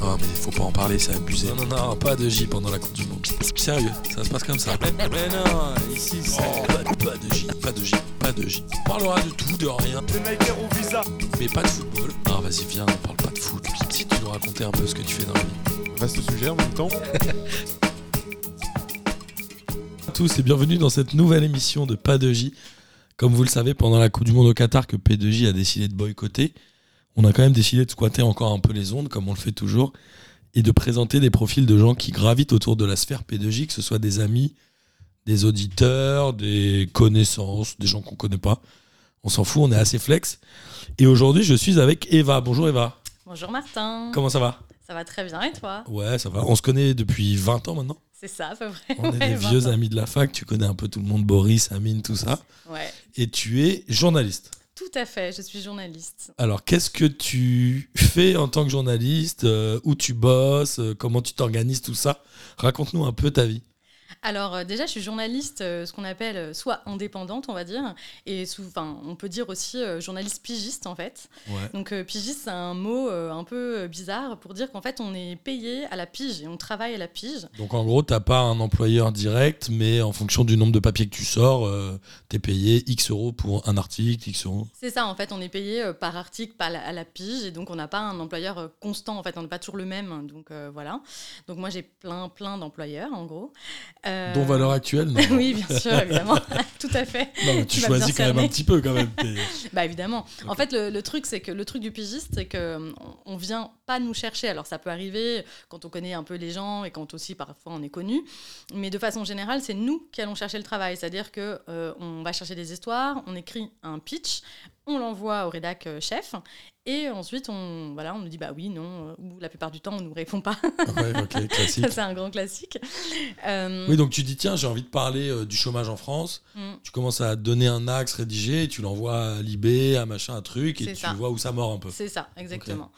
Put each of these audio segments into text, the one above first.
Non, mais faut pas en parler, c'est abusé. Non, non, non, pas de J pendant la Coupe du Monde. Sérieux, ça se passe comme ça. Mais non, ici, c'est. pas, pas de J, pas de J, pas de J. On parlera de tout, de rien. Les visa. Mais pas de football. Non, vas-y, viens, on parle pas de foot. Si tu nous raconter un peu ce que tu fais dans la vie. Vaste sujet en même temps. à tous et bienvenue dans cette nouvelle émission de Pas de J. Comme vous le savez, pendant la Coupe du Monde au Qatar que P2J a décidé de boycotter, on a quand même décidé de squatter encore un peu les ondes, comme on le fait toujours, et de présenter des profils de gens qui gravitent autour de la sphère P2J, que ce soit des amis, des auditeurs, des connaissances, des gens qu'on connaît pas. On s'en fout, on est assez flex. Et aujourd'hui, je suis avec Eva. Bonjour Eva. Bonjour Martin. Comment ça va? Ça va très bien et toi? Ouais, ça va. On se connaît depuis 20 ans maintenant. C'est ça à peu près. On est Ouais, des 20 vieux ans. amis de la fac. Tu connais un peu tout le monde, Boris, Amine, tout ça. Ouais, Et tu es journaliste. Tout à fait, je suis journaliste. Alors, qu'est-ce que tu fais en tant que journaliste euh, Où tu bosses euh, Comment tu t'organises tout ça? Raconte-nous un peu ta vie. Alors euh, déjà, je suis journaliste, euh, ce qu'on appelle euh, soit indépendante, on va dire, et sous, enfin, on peut dire aussi journaliste pigiste en fait. Ouais. Donc pigiste, c'est un mot un peu bizarre pour dire qu'en fait, on est payé à la pige et on travaille à la pige. Donc, en gros, t'as pas un employeur direct, mais en fonction du nombre de papiers que tu sors, euh, t'es payé X euros pour un article, X euros. C'est ça, en fait, on est payé par article, par la- à la pige, et donc on n'a pas un employeur constant, en fait, on n'est pas toujours le même, donc euh, voilà. Donc moi, j'ai plein, plein d'employeurs, en gros. Euh, Dont valeur actuelle non oui, bien sûr, évidemment, tout à fait. Non, mais tu choisis quand même un petit peu, quand même. Bah évidemment. En fait, le, le truc, c'est que le truc du pigiste, c'est que euh, on vient pas nous chercher. Alors ça peut arriver quand on connaît un peu les gens et quand aussi parfois on est connu, mais de façon générale, c'est nous qui allons chercher le travail. C'est-à-dire que euh, on va chercher des histoires, on écrit un pitch, on l'envoie au rédac euh, chef. Et ensuite, on, voilà, on nous dit bah oui, non, euh, ou la plupart du temps, on nous répond pas. Ouais, c'est un grand classique. Euh, Oui, donc tu dis, tiens, j'ai envie de parler euh, du chômage en France. mm. Tu commences à donner un axe rédigé, et tu l'envoies à Libé, à machin, un truc, et tu ça. vois où ça mord un peu. C'est ça, exactement.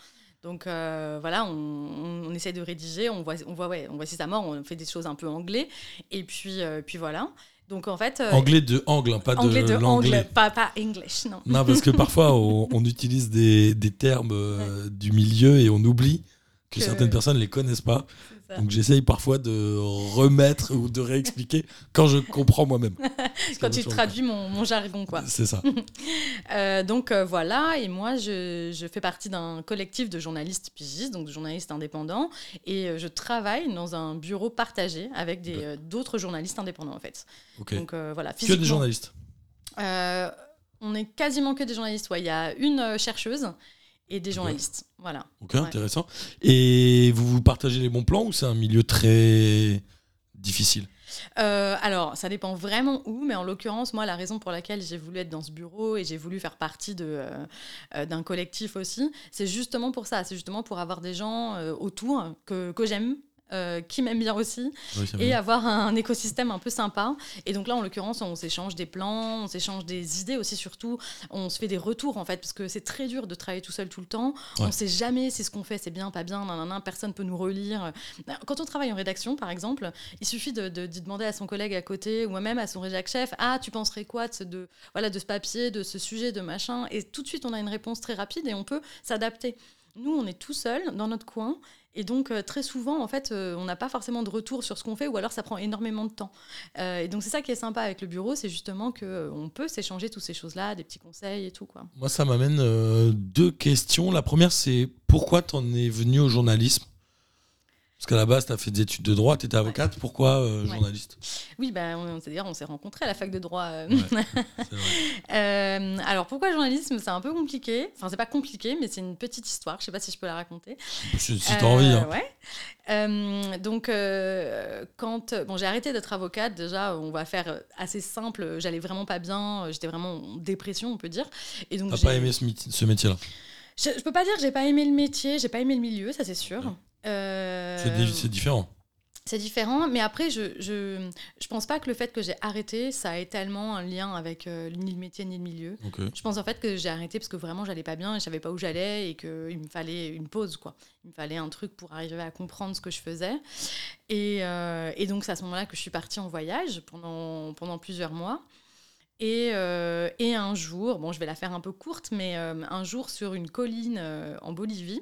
Donc euh, voilà, on, on, on essaie de rédiger, on voit, on voit, ouais, on voit si ça mord, on fait des choses un peu anglais, et puis, euh, puis voilà. Donc en fait, euh, Anglais de angle, hein, pas anglais de, de l'anglais. angle, pas, pas English, non. Non, parce que parfois, on, on utilise des, des termes du milieu et on oublie que, Que- certaines personnes ne les connaissent pas. Ça. Donc j'essaye parfois de remettre ou de réexpliquer quand je comprends moi-même. Quand tu traduis mon, mon jargon, quoi. C'est ça. Euh, donc euh, voilà, et moi je, je fais partie d'un collectif de journalistes pigistes, donc de journalistes indépendants, et euh, je travaille dans un bureau partagé avec d'autres journalistes indépendants en fait. Ok. Donc voilà, Que des journalistes. On est quasiment que des journalistes. Ouais, il y a une chercheuse et des journalistes. Voilà. Ok, Ouais. intéressant. Et vous vous partagez les bons plans ou c'est un milieu très difficile? Euh, alors, ça dépend vraiment où, mais en l'occurrence, moi, la raison pour laquelle j'ai voulu être dans ce bureau et j'ai voulu faire partie de, euh, euh, d'un collectif aussi, c'est justement pour ça. C'est justement pour avoir des gens euh, autour que, que j'aime. Euh, qui m'aiment bien aussi. Oui, et avoir un écosystème un peu sympa. Et donc là en l'occurrence on s'échange des plans on s'échange des idées aussi surtout on se fait des retours en fait parce que c'est très dur de travailler tout seul tout le temps. Ouais. on sait jamais si ce qu'on fait c'est bien pas bien nanana, personne peut nous relire. Quand on travaille en rédaction par exemple il suffit de, de- d'y demander à son collègue à côté ou même à son rédac chef ah tu penserais quoi de ce, de, voilà, de ce papier de ce sujet de machin? Et tout de suite on a une réponse très rapide et on peut s'adapter. Nous on est tout seul dans notre coin et donc, euh, très souvent, en fait, euh, on n'a pas forcément de retour sur ce qu'on fait, ou alors ça prend énormément de temps. Euh, et donc, c'est ça qui est sympa avec le bureau, c'est justement qu'on peut s'échanger toutes ces choses-là, des petits conseils et tout, quoi. Moi, ça m'amène deux questions. La première, c'est pourquoi t'en es venu au journalisme? Parce qu'à la base, tu as fait des études de droit, tu étais avocate. Pourquoi euh, Ouais. journaliste? Oui, ben, on, c'est-à-dire, on s'est rencontrés à la fac de droit. euh. Ouais. C'est vrai. Euh, alors, pourquoi journalisme? C'est un peu compliqué. Enfin, c'est pas compliqué, mais c'est une petite histoire. Je sais pas si je peux la raconter. Si si t'as envie. hein. Ouais. Donc, quand bon, j'ai arrêté d'être avocate, déjà, on va faire assez simple. J'allais vraiment pas bien. J'étais vraiment en dépression, on peut dire. Et donc, T'as j'ai- pas aimé ce métier-là? Je, je peux pas dire que j'ai pas aimé le métier, j'ai pas aimé le milieu, ça c'est sûr. Euh, C'est di- C'est différent. c'est différent, mais après, je, je, je pense pas que le fait que j'ai arrêté, ça ait tellement un lien avec euh, ni le métier ni le milieu. Je pense en fait que j'ai arrêté parce que vraiment j'allais pas bien et je savais pas où j'allais et qu'il me fallait une pause, quoi. Il me fallait un truc pour arriver à comprendre ce que je faisais. Et, euh, et donc c'est à ce moment-là que je suis partie en voyage pendant, pendant plusieurs mois. Et, euh, et un jour, bon, je vais la faire un peu courte, mais euh, un jour sur une colline euh, en Bolivie,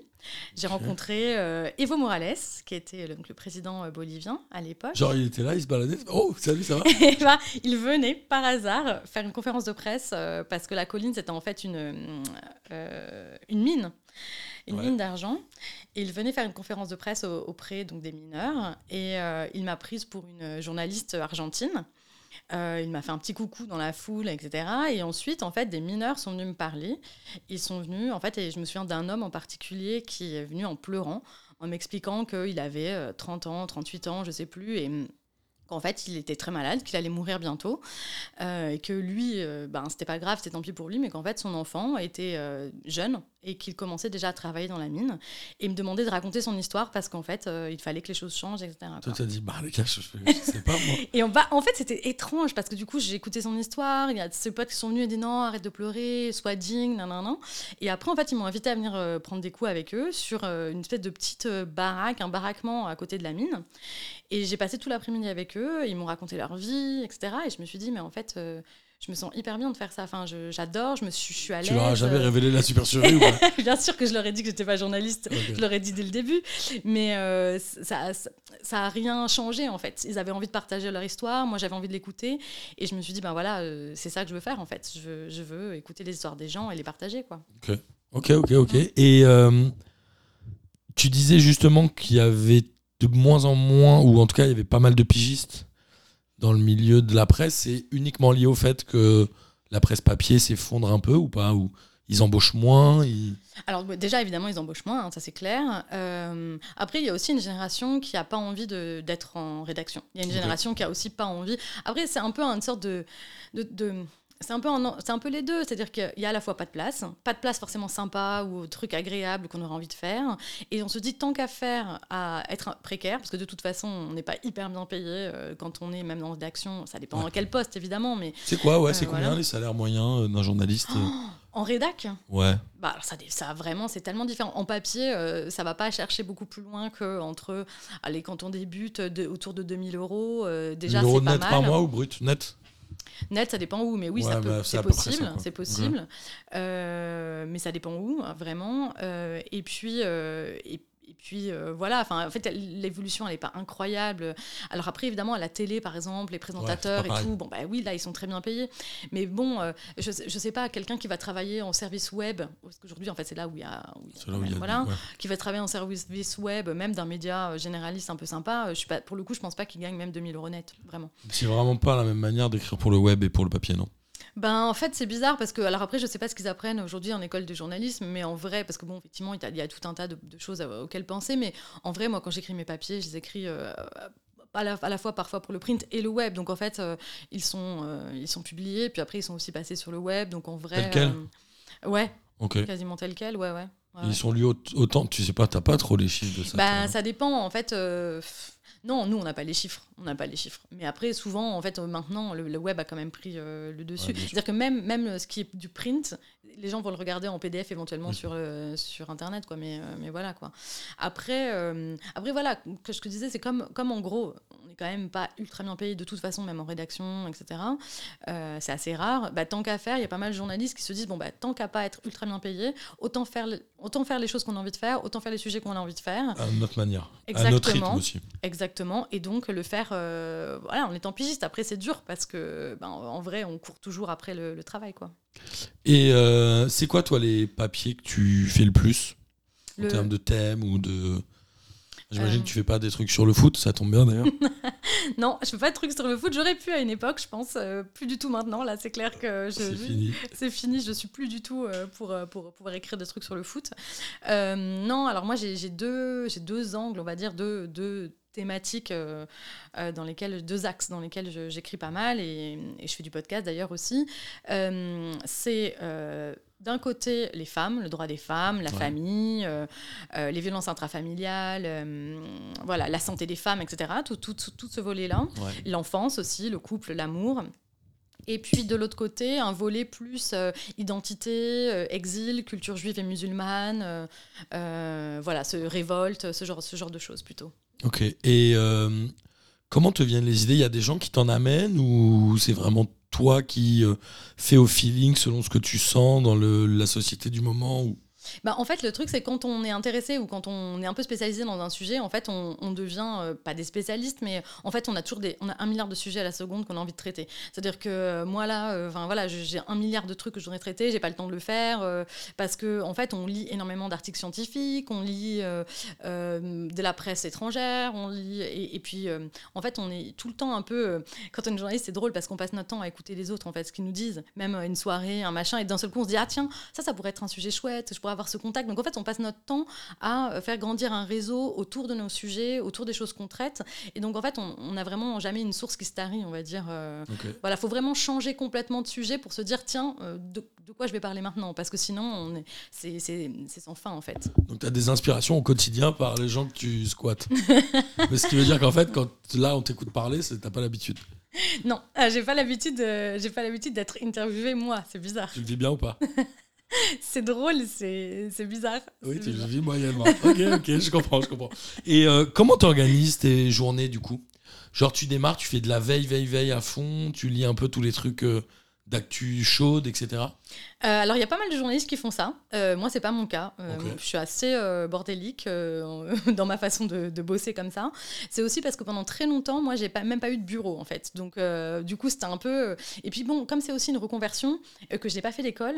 j'ai rencontré Evo Morales, qui était le, donc, le président bolivien à l'époque. Genre, il était là, il se baladait. Oh, salut, ça va? Et ben, il venait par hasard faire une conférence de presse parce que la colline, c'était en fait une, une mine, une Ouais. mine d'argent. Et il venait faire une conférence de presse au- auprès donc, des mineurs. Et euh, il m'a prise pour une journaliste argentine. Euh, il m'a fait un petit coucou dans la foule, etc. Et ensuite, en fait, des mineurs sont venus me parler. Ils sont venus, en fait, et je me souviens d'un homme en particulier qui est venu en pleurant, en m'expliquant qu'il avait euh, 30 ans, 38 ans, je sais plus, et hum, qu'en fait, il était très malade, qu'il allait mourir bientôt, euh, et que lui, euh, ben, c'était pas grave, c'était tant pis pour lui, mais qu'en fait, son enfant était euh, jeune et qu'il commençait déjà à travailler dans la mine. Et il me demandait de raconter son histoire parce qu'en fait, il fallait que les choses changent, etc. Toi, quoi. tu as dit, bah, les gars, je, je sais pas, moi. Et on va, en fait, c'était étrange parce que du coup, j'ai écouté son histoire. Il y a ses potes qui sont venus et dit non, arrête de pleurer, sois digne, nan, nan, nan. Et après, en fait, ils m'ont invité à venir prendre des coups avec eux sur une espèce de petite baraque, un baraquement à côté de la mine. Et j'ai passé tout l'après-midi avec eux. Ils m'ont raconté leur vie, etc. Et je me suis dit, mais en fait, euh, je me sens hyper bien de faire ça. Enfin, j'adore, je me suis, je suis à l'aise. Tu leur as jamais euh, révélé la supercherie ou Bien sûr que je leur ai dit que j'étais pas journaliste. Ok. Je leur ai dit dès le début, mais euh, ça, ça, ça a rien changé en fait. Ils avaient envie de partager leur histoire, moi j'avais envie de l'écouter, et je me suis dit ben voilà, euh, c'est ça que je veux faire en fait. Je veux, je veux écouter les histoires des gens et les partager quoi. Ok, ok, ok. Et euh, tu disais justement qu'il y avait de moins en moins, ou en tout cas, il y avait pas mal de pigistes dans le milieu de la presse. C'est uniquement lié au fait que la presse papier s'effondre un peu ou pas Ou ils embauchent moins ils- Alors déjà évidemment ils embauchent moins, hein, ça c'est clair. Euh, après il y a aussi une génération qui a pas envie d'être en rédaction. Il y a une génération qui a aussi pas envie. Après c'est un peu une sorte de, de, de- c'est un peu c'est un peu les deux, c'est-à-dire qu'il y a à la fois pas de place, pas de place forcément sympa ou truc agréable qu'on aurait envie de faire, et on se dit tant qu'à faire à être précaire, parce que de toute façon on n'est pas hyper bien payé euh, quand on est même en rédaction, ça dépend Ouais. dans quel poste évidemment, mais C'est quoi, ouais, Euh, c'est combien voilà. les salaires moyens euh, d'un journaliste en rédac, Ouais. Bah, alors ça, ça vraiment, c'est tellement différent. En papier, euh, ça va pas chercher beaucoup plus loin que entre, allez, quand on débute, de- autour de 2000 euros. euh, déjà, 1000 euros c'est pas net mal. par mois ou brut Net? Net, ça dépend où, mais oui, Ouais, ça peut- bah, c'est possible, c'est possible. Euh, mais ça dépend où, vraiment. Euh, et puis. euh, et puis euh, voilà, enfin en fait l'évolution elle est pas incroyable. Alors après évidemment à la télé par exemple les présentateurs et tout, bon bah oui là ils sont très bien payés. Mais bon, euh, je, je sais pas quelqu'un qui va travailler en service web parce qu'aujourd'hui en fait c'est là où il y a, où il y a C'est là où il y a voilà ouais. qui va travailler en service web, même d'un média euh, généraliste un peu sympa, je suis pas, pour le coup, je pense pas qu'il gagne même 2000 euros net, vraiment. C'est vraiment pas la même manière d'écrire pour le web et pour le papier, non? Ben, en fait, c'est bizarre parce que, alors après, je sais pas ce qu'ils apprennent aujourd'hui en école de journalisme, mais en vrai, parce que bon, effectivement, il y a- il y a tout un tas de, de choses auxquelles penser, mais en vrai, moi, quand j'écris mes papiers, je les écris. euh, à la, à la fois parfois pour le print et le web donc en fait euh, ils sont euh, ils sont publiés puis après ils sont aussi passés sur le web donc en vrai Tel quel euh, ouais Ok. quasiment tel quel ouais ouais, ouais, Ils ouais. sont lus au- autant, tu sais pas, t'as pas trop les chiffres de ça. Bah, ça dépend. En fait, pff, non, nous, on n'a pas les chiffres. On n'a pas les chiffres. Mais après, souvent, en fait, euh, maintenant, le, le web a quand même pris euh, le dessus. Ouais. C'est-à-dire que même, même euh, ce qui est du print, les gens vont le regarder en PDF éventuellement sur, euh, sur Internet, quoi. Mais, euh, mais voilà, quoi. Après, après voilà, que je te disais, c'est comme, comme en gros, on n'est quand même pas ultra bien payé de toute façon, même en rédaction, etc. C'est assez rare. Bah, tant qu'à faire, il y a pas mal de journalistes qui se disent, bon, bah, tant qu'à pas être ultra bien payé, autant faire, autant faire les choses qu'on a envie de faire, autant faire les sujets qu'on a envie de faire. À notre manière. À notre rythme Exactement. aussi. Exactement, et donc le faire euh, voilà, en étant pigiste. Après, c'est dur parce que, ben, en vrai, on court toujours après le, le travail. Quoi. Et euh, c'est quoi, toi, les papiers que tu fais le plus? En termes de thème ou de. J'imagine Euh. que tu fais pas des trucs sur le foot, ça tombe bien d'ailleurs. Non, je fais pas de trucs sur le foot. J'aurais pu à une époque, je pense. euh, plus du tout maintenant. Là, c'est clair que C'est fini. c'est fini. Je suis plus du tout euh, pour, pour pouvoir écrire des trucs sur le foot. Euh, non, alors moi, j'ai j'ai deux, j'ai deux angles, on va dire, deux, deux thématiques euh, euh, dans lesquelles, deux axes dans lesquels j'écris pas mal et, et je fais du podcast d'ailleurs aussi. Euh, c'est d'un côté les femmes, le droit des femmes, la Ouais. famille, euh, euh, les violences intrafamiliales, euh, voilà, la santé des femmes, etc. Tout, tout, tout, tout ce volet-là Ouais. l'enfance aussi, le couple, l'amour. Et puis de l'autre côté, un volet plus euh, identité, euh, exil, culture juive et musulmane, euh, voilà, ce révolte, ce genre, ce genre de choses plutôt. Ok. Et euh, comment te viennent les idées? Il y a des gens qui t'en amènent ou c'est vraiment toi qui euh, fais au feeling selon ce que tu sens dans la société du moment ou... Bah, en fait, le truc, c'est quand on est intéressé ou quand on est un peu spécialisé dans un sujet, en fait, on, on devient euh, pas des spécialistes, mais en fait, on a toujours des, on a un milliard de sujets à la seconde qu'on a envie de traiter. C'est-à-dire que euh, moi là, euh, enfin voilà, j'ai un milliard de trucs que je voudrais traiter, j'ai pas le temps de le faire parce que en fait, on lit énormément d'articles scientifiques, on lit de la presse étrangère, on lit et, et puis en fait, on est tout le temps un peu quand on est journaliste, c'est drôle parce qu'on passe notre temps à écouter les autres en fait, ce qu'ils nous disent, même une soirée, un machin, et d'un seul coup, on se dit ah tiens, ça, ça pourrait être un sujet chouette, je pourrais avoir ce contact. Donc en fait, on passe notre temps à euh, faire grandir un réseau autour de nos sujets, autour des choses qu'on traite. Et donc en fait, on n'a vraiment jamais une source qui se tarit, on va dire. euh, Ok. voilà, faut vraiment changer complètement de sujet pour se dire tiens, euh, de, de quoi je vais parler maintenant? Parce que sinon, on est, c'est, sans fin en fait. Donc tu as des inspirations au quotidien par les gens que tu squattes. Mais ce qui veut dire qu'en fait, quand là on t'écoute parler, c'est- t'as pas l'habitude. Non, ah, j'ai pas l'habitude, de- j'ai pas l'habitude d'être interviewée moi. C'est bizarre. Tu le vis bien ou pas? C'est drôle, c'est, bizarre. Oui, tu le bizarre. vis moyennement. Ok, ok, je comprends, je comprends. Et euh, comment t'organises tes journées du coup? Genre tu démarres, tu fais de la veille, veille, veille à fond, tu lis un peu tous les trucs euh, d'actu chaude, etc. Euh, alors, il y a pas mal de journalistes qui font ça. Euh, moi, c'est pas mon cas. Euh. Je suis assez euh, bordélique dans ma façon de, de bosser comme ça. C'est aussi parce que pendant très longtemps, moi, j'ai pas, même pas eu de bureau, en fait. Donc, du coup, c'était un peu. Et puis, bon, comme c'est aussi une reconversion, que je n'ai pas fait l'école,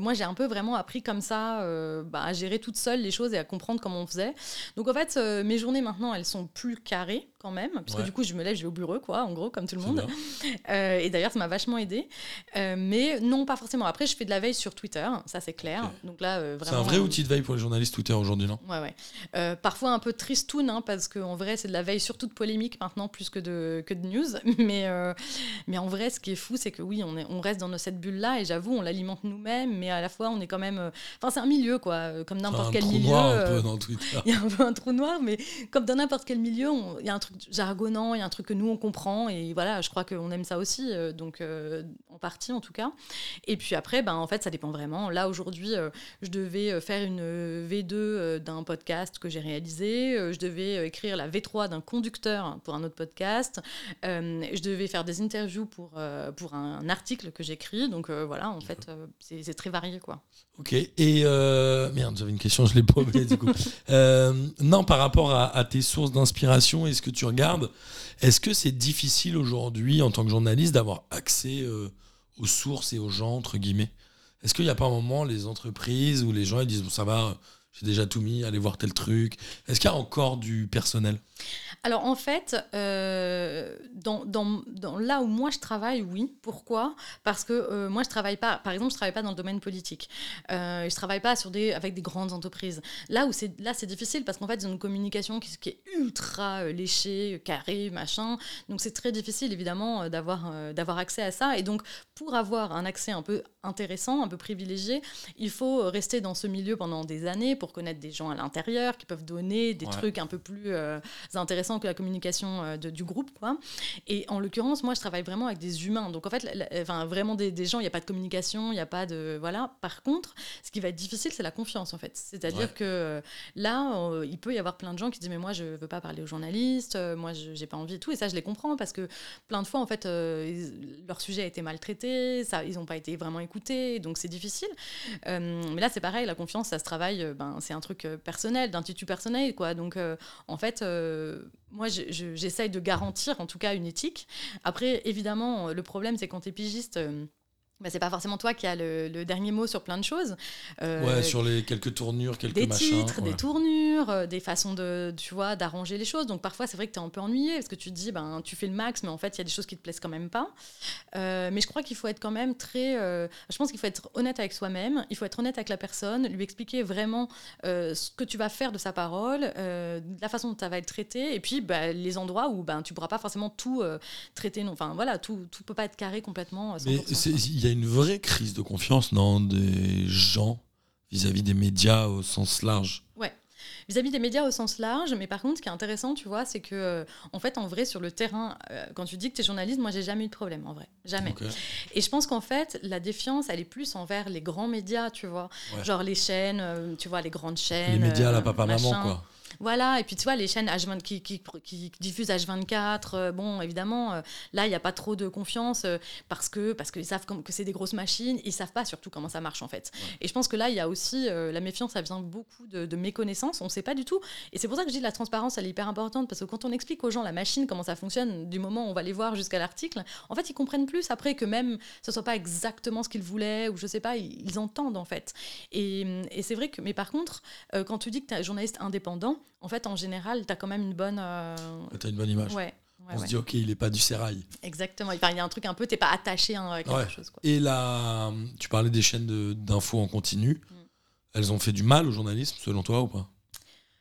moi, j'ai un peu vraiment appris comme ça bah, à gérer toute seule les choses et à comprendre comment on faisait. Donc, en fait, mes journées maintenant, elles sont plus carrées quand même. Parce Ouais. que du coup, je me lève, je vais au bureau, quoi, en gros, comme tout le monde. et d'ailleurs, ça m'a vachement aidé. Mais non, pas forcément. Après, je fais de la veille sur Twitter, ça c'est clair. Donc là, euh, C'est un vrai outil de veille pour les journalistes Twitter aujourd'hui, non? Ouais, ouais. Euh, parfois un peu tristoun, hein, parce qu'en vrai, c'est de la veille surtout de polémique maintenant, plus que de, que de news. Mais, euh, mais en vrai, ce qui est fou, c'est que oui, on, est, on reste dans cette bulle-là, et j'avoue, on l'alimente nous-mêmes, mais à la fois, on est quand même. euh, Enfin, c'est un milieu, quoi, euh, comme n'importe un quel trou milieu. noir un euh, peu dans Twitter. il y a un peu un trou noir, mais comme dans n'importe quel milieu, il y a un truc jargonnant, il y a un truc que nous on comprend, et voilà, je crois qu'on aime ça aussi, euh, donc euh, en partie en tout cas. Et puis après, ben, en fait, ça dépend vraiment. Là, aujourd'hui, euh, je devais euh, faire une euh, V2 euh, d'un podcast que j'ai réalisé, je devais écrire la V3 d'un conducteur pour un autre podcast, euh, je devais faire des interviews pour, euh, pour un article que j'écris, donc voilà, en fait, c'est très varié, quoi. Ok. Et merde, j'avais une question, je l'ai paumée du coup. Non, par rapport à, à tes sources d'inspiration et ce que tu regardes, est-ce que c'est difficile aujourd'hui en tant que journaliste d'avoir accès euh, aux sources et aux gens entre guillemets. Est-ce qu'il n'y a pas un moment les entreprises où les gens ils disent bon, ça va, j'ai déjà tout mis, allez voir tel truc. Est-ce qu'il y a encore du personnel? Alors en fait, euh, là où moi je travaille, oui. Pourquoi? Parce que euh, moi je travaille pas, par exemple, je travaille pas dans le domaine politique. Euh, je travaille pas sur des, avec des grandes entreprises. Là où c'est là c'est difficile parce qu'en fait ils ont une communication qui, est ultra euh, léchée, carrée, machin. Donc c'est très difficile évidemment euh, d'avoir euh, d'avoir accès à ça. Et donc pour avoir un accès un peu intéressant, un peu privilégié, il faut rester dans ce milieu pendant des années pour connaître des gens à l'intérieur qui peuvent donner des Ouais. trucs un peu plus euh, intéressants que la communication euh, de- du groupe. Quoi. Et en l'occurrence, moi, je travaille vraiment avec des humains. Donc, en fait, la- la- enfin, vraiment des, des gens, il n'y a pas de communication, il n'y a pas de... Voilà. Par contre, ce qui va être difficile, c'est la confiance, en fait. C'est-à-dire Ouais. que euh, là, il peut y avoir plein de gens qui disent, mais moi, je ne veux pas parler aux journalistes, euh, moi, je n'ai pas envie et tout. Et ça, je les comprends parce que plein de fois, en fait, ils- leur sujet a été maltraité, ça, ils n'ont pas été vraiment écoutés, donc c'est difficile. Euh, mais là, c'est pareil, la confiance, ça se travaille, ben, c'est un truc euh, personnel, d'un titu personnel, quoi. Donc, euh, en fait, euh, moi, je- je- j'essaye de garantir, en tout cas, une éthique. Après, évidemment, le problème, c'est quand tu es pigiste. Bah, c'est pas forcément toi qui as le, le dernier mot sur plein de choses. Euh, Ouais, sur les quelques tournures, quelques des machins. titres, ouais. des tournures, euh, des façons de, tu vois, d'arranger les choses. Donc parfois, c'est vrai que tu es un peu ennuyé parce que tu te dis, ben, tu fais le max, mais en fait, il y a des choses qui te plaisent quand même pas. Euh, mais je crois qu'il faut être quand même très. euh, je pense qu'il faut être honnête avec soi-même, il faut être honnête avec la personne, lui expliquer vraiment ce que tu vas faire de sa parole, la façon dont ça va être traité, et puis bah, les endroits où ben, tu pourras pas forcément tout traiter. Enfin voilà, tout, tout peut pas être carré complètement. euh, 100%, Mais a une vraie crise de confiance dans des gens vis-à-vis des médias au sens large. vis-à-vis des médias au sens large. Mais par contre, ce qui est intéressant, tu vois, c'est que, euh, en fait, en vrai, sur le terrain, euh, quand tu dis que tu es journaliste, moi, j'ai jamais eu de problème, en vrai. Jamais. Et je pense qu'en fait, la défiance, elle est plus envers les grands médias, tu vois. Ouais. Genre les chaînes, euh, tu vois, les grandes chaînes. Les médias la papa-maman, quoi. Voilà, et puis tu vois, les chaînes H20 qui, qui, qui diffusent H24, euh, bon, évidemment, euh, là, il n'y a pas trop de confiance euh, parce que parce qu'ils savent que c'est des grosses machines, ils savent pas surtout comment ça marche en fait. Et je pense que là, il y a aussi la méfiance, ça vient beaucoup de, de méconnaissance, on ne sait pas du tout. Et c'est pour ça que je dis que la transparence, elle est hyper importante parce que quand on explique aux gens la machine, comment ça fonctionne, du moment où on va les voir jusqu'à l'article, en fait, ils comprennent plus après que même ce soit pas exactement ce qu'ils voulaient ou je sais pas, ils, ils entendent en fait. Et, et c'est vrai que, mais par contre, quand tu dis que tu es un journaliste indépendant, en fait, en général, tu as quand même une bonne. Euh... Tu as une bonne image. Ouais. on se dit, ok, il n'est pas du sérail. Exactement. Il y a un truc un peu, tu n'es pas attaché hein, à quelque Ouais. chose. Quoi. Et là, tu parlais des chaînes de- d'infos en continu. Mm. Elles ont fait du mal au journalisme, selon toi, ou pas?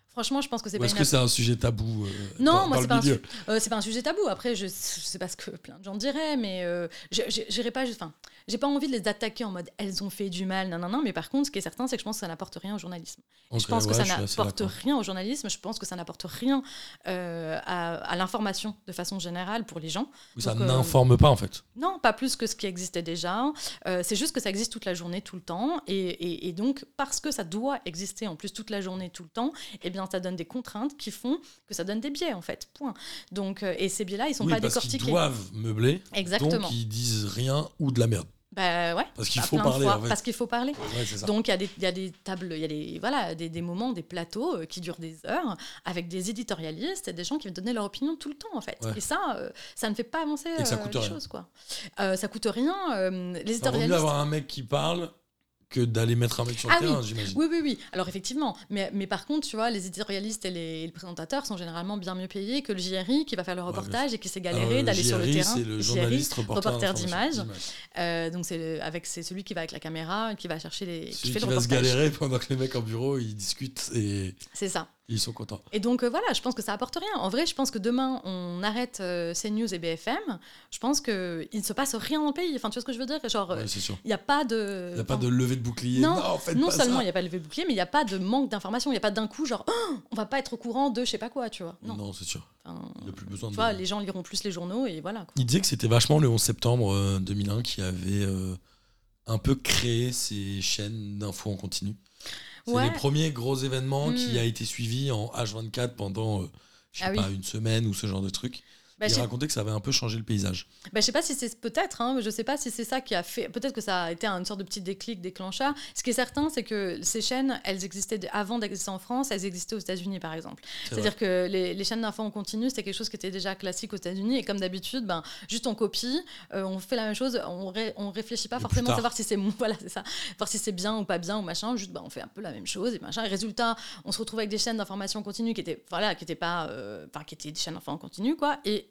Franchement, je pense que c'est pas est-ce que c'est un sujet tabou euh, Non, dans, moi, c'est pas, un euh, c'est pas un sujet tabou. Après, je, je sais pas ce que plein de gens diraient, mais euh, je- j'irai pas. Enfin, j'ai pas envie de les attaquer en mode elles ont fait du mal, non, non, non. Mais par contre, ce qui est certain, c'est que je pense que ça n'apporte rien au journalisme. Je pense ouais, que ça n'apporte rien au journalisme. Je pense que ça n'apporte rien euh, à, à l'information de façon générale pour les gens. Ou ça euh, n'informe pas, en fait. Non, pas plus que ce qui existait déjà. Euh, c'est juste que ça existe toute la journée, tout le temps. Et, et- et donc, parce que ça doit exister en plus toute la journée, tout le temps, eh bien, ça donne des contraintes qui font que ça donne des biais, en fait. Point. Donc, et ces biais-là, ils sont Oui, pas parce décortiqués. doivent meubler, Exactement. donc ils disent rien ou de la merde. Bah ouais. Parce qu'il Bah, faut parler, fois, en fait. Parce qu'il faut parler. Ouais, c'est ça. Donc il y, a des- il y a des tables, il y a des, voilà, des, des moments, des plateaux euh, qui durent des heures avec des éditorialistes et des gens qui viennent donner leur opinion tout le temps en fait. Ouais. Et ça, euh, ça ne fait pas avancer Et ça euh, coûte les rien. choses quoi. Euh, ça coûte rien. les Ça vaut mieux éditorialistes. avoir un mec qui parle que d'aller mettre un mec sur le Ah terrain, oui. j'imagine. Oui, oui, oui. Alors effectivement, mais, mais par contre, tu vois, les éditorialistes et les, les présentateurs sont généralement bien mieux payés que le JRI qui va faire le Ouais, reportage et qui s'est galéré le d'aller sur le JRI, terrain. C'est le JRI, journaliste reporter, reporter d'image. Euh, donc c'est avec c'est celui qui va avec la caméra, qui va chercher les, qui fait qui le va se reportage. galérer pendant que les mecs en bureau ils discutent et C'est ça. Ils sont contents. Et donc euh, voilà, je pense que ça apporte rien. En vrai, je pense que demain on arrête euh, CNews et BFM. Je pense que il ne se passe rien dans le pays. Enfin, tu vois ce que je veux dire? Genre, Ouais, sûr. il n'y a pas de. Il n'y a pas de levée de bouclier. Non, Non, seulement il n'y a pas de levé de bouclier, mais il n'y a pas de manque d'information. Il n'y a pas d'un coup, genre, Oh, on va pas être au courant de je sais pas quoi, tu vois. Non. Non, c'est sûr. Enfin, Il n'y a plus besoin tu de. vois, les gens liront plus les journaux et voilà. quoi. Il disait que c'était vachement le 11 septembre euh, 2001 qui avait euh, un peu créé ces chaînes d'infos en continu. C'est Ouais. les premiers gros événements qui Mm. a été suivi en H24 pendant, euh, je sais Ah oui. pas, une semaine ou ce genre de truc. Bah, Il racontait que ça avait un peu changé le paysage. Bah, je sais pas si c'est peut-être, hein, je sais pas si c'est ça qui a fait. Peut-être que ça a été une sorte de petit déclic, déclencheur. Ce qui est certain, c'est que ces chaînes, elles existaient avant d'exister en France, elles existaient aux États-Unis, par exemple. C'est C'est-à-dire que les, les chaînes d'infos en continu, c'était quelque chose qui était déjà classique aux États-Unis. Et comme d'habitude, ben, juste on copie, euh, on fait la même chose, on, ré- on réfléchit pas Mais forcément savoir si c'est voilà, c'est ça, voir si c'est bien ou pas bien ou machin. Juste, ben, on fait un peu la même chose et machin. Et résultat, on se retrouve avec des chaînes d'information continue qui étaient, voilà, qui étaient pas, euh, enfin, qui étaient des chaînes d'infos en continu, quoi. Et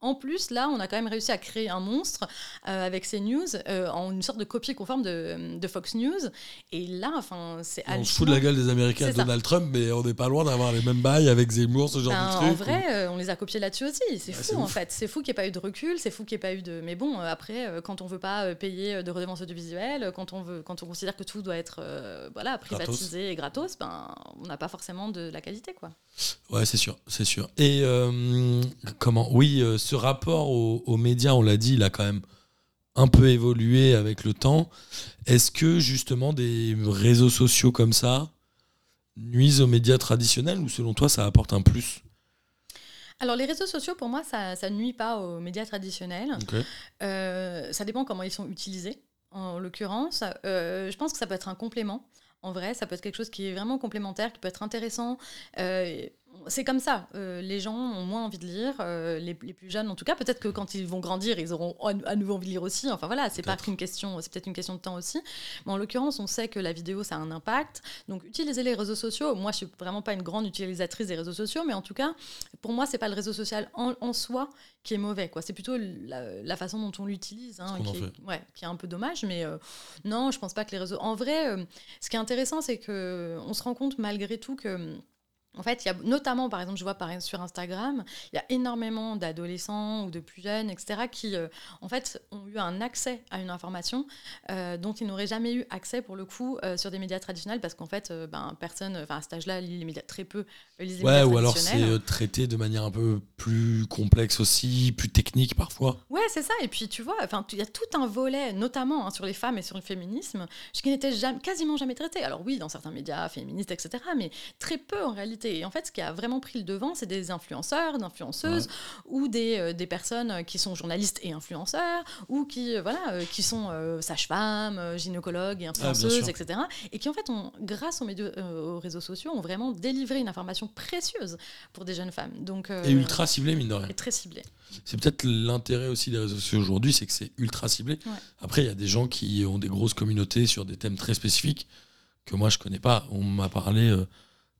en plus, là, on a quand même réussi à créer un monstre euh, avec ces news euh, en une sorte de copie conforme de, de Fox News. Et là, enfin, c'est On se fout de la gueule des Américains ça. Donald Trump, mais on n'est pas loin d'avoir les mêmes bails avec Zemmour, ce genre Ben, de truc. en vrai, euh, on les a copiés là-dessus aussi. C'est Ouais, fou en ouf. fait. C'est fou qu'il n'y ait pas eu de recul. C'est fou qu'il n'y ait pas eu de. Mais bon, après, quand on veut pas payer de redevances audiovisuelles, quand on veut, quand on considère que tout doit être voilà privatisé et gratos, ben on n'a pas forcément de la qualité quoi. Ouais, c'est sûr, c'est sûr. Et comment? Oui, ce rapport aux, aux médias, on l'a dit, il a quand même un peu évolué avec le temps. Est-ce que justement des réseaux sociaux comme ça nuisent aux médias traditionnels ou selon toi ça apporte un plus? Alors les réseaux sociaux, pour moi, ça, ça nuit pas aux médias traditionnels. Euh, ça dépend comment ils sont utilisés. En l'occurrence, Euh, je pense que ça peut être un complément. En vrai, ça peut être quelque chose qui est vraiment complémentaire, qui peut être intéressant. Euh, c'est comme ça. Euh, les gens ont moins envie de lire, euh, les, les plus jeunes en tout cas. Peut-être que quand ils vont grandir, ils auront à nouveau envie de lire aussi. Enfin voilà, c'est pas Peut-être. qu'une question, c'est peut-être une question de temps aussi. Mais en l'occurrence, on sait que la vidéo, ça a un impact. Donc utiliser les réseaux sociaux. Moi, je suis vraiment pas une grande utilisatrice des réseaux sociaux, mais en tout cas, pour moi, c'est pas le réseau social en, en soi qui est mauvais. Quoi. C'est plutôt la, la façon dont on l'utilise hein, qu'on qui, est, fait. ouais, qui est un peu dommage. Mais euh, non, je pense pas que les réseaux. En vrai, ce qui est intéressant, c'est que on se rend compte malgré tout que. En fait, il y a notamment, par exemple, je vois par, sur Instagram, il y a énormément d'adolescents ou de plus jeunes, etc., qui, euh, en fait, ont eu un accès à une information euh, dont ils n'auraient jamais eu accès, pour le coup, euh, sur des médias traditionnels, parce qu'en fait, euh, ben, personne, enfin, à cet âge-là, lit les médias très peu, euh, les Ouais, médias ou alors c'est euh, traité de manière un peu plus complexe aussi, plus technique parfois. Ouais, c'est ça. Et puis, tu vois, il y a tout un volet, notamment hein, sur les femmes et sur le féminisme, qui n'était jamais, quasiment jamais traité. Alors oui, dans certains médias féministes, etc., mais très peu en réalité. Et en fait, ce qui a vraiment pris le devant, c'est des influenceurs, d'influenceuses, ou des, euh, des personnes qui sont journalistes et influenceurs, ou qui, euh, voilà, euh, qui sont euh, sages-femmes, euh, gynécologues et influenceuses, sûr. etc. Et qui, en fait, ont, grâce aux, médias, euh, aux réseaux sociaux, ont vraiment délivré une information précieuse pour des jeunes femmes. Donc, euh, Et ultra ciblé, mine de rien. et très ciblée. C'est peut-être l'intérêt aussi des réseaux sociaux aujourd'hui, c'est que c'est ultra ciblé. Ouais. Après, il y a des gens qui ont des grosses communautés sur des thèmes très spécifiques que moi je connais pas. On m'a parlé euh,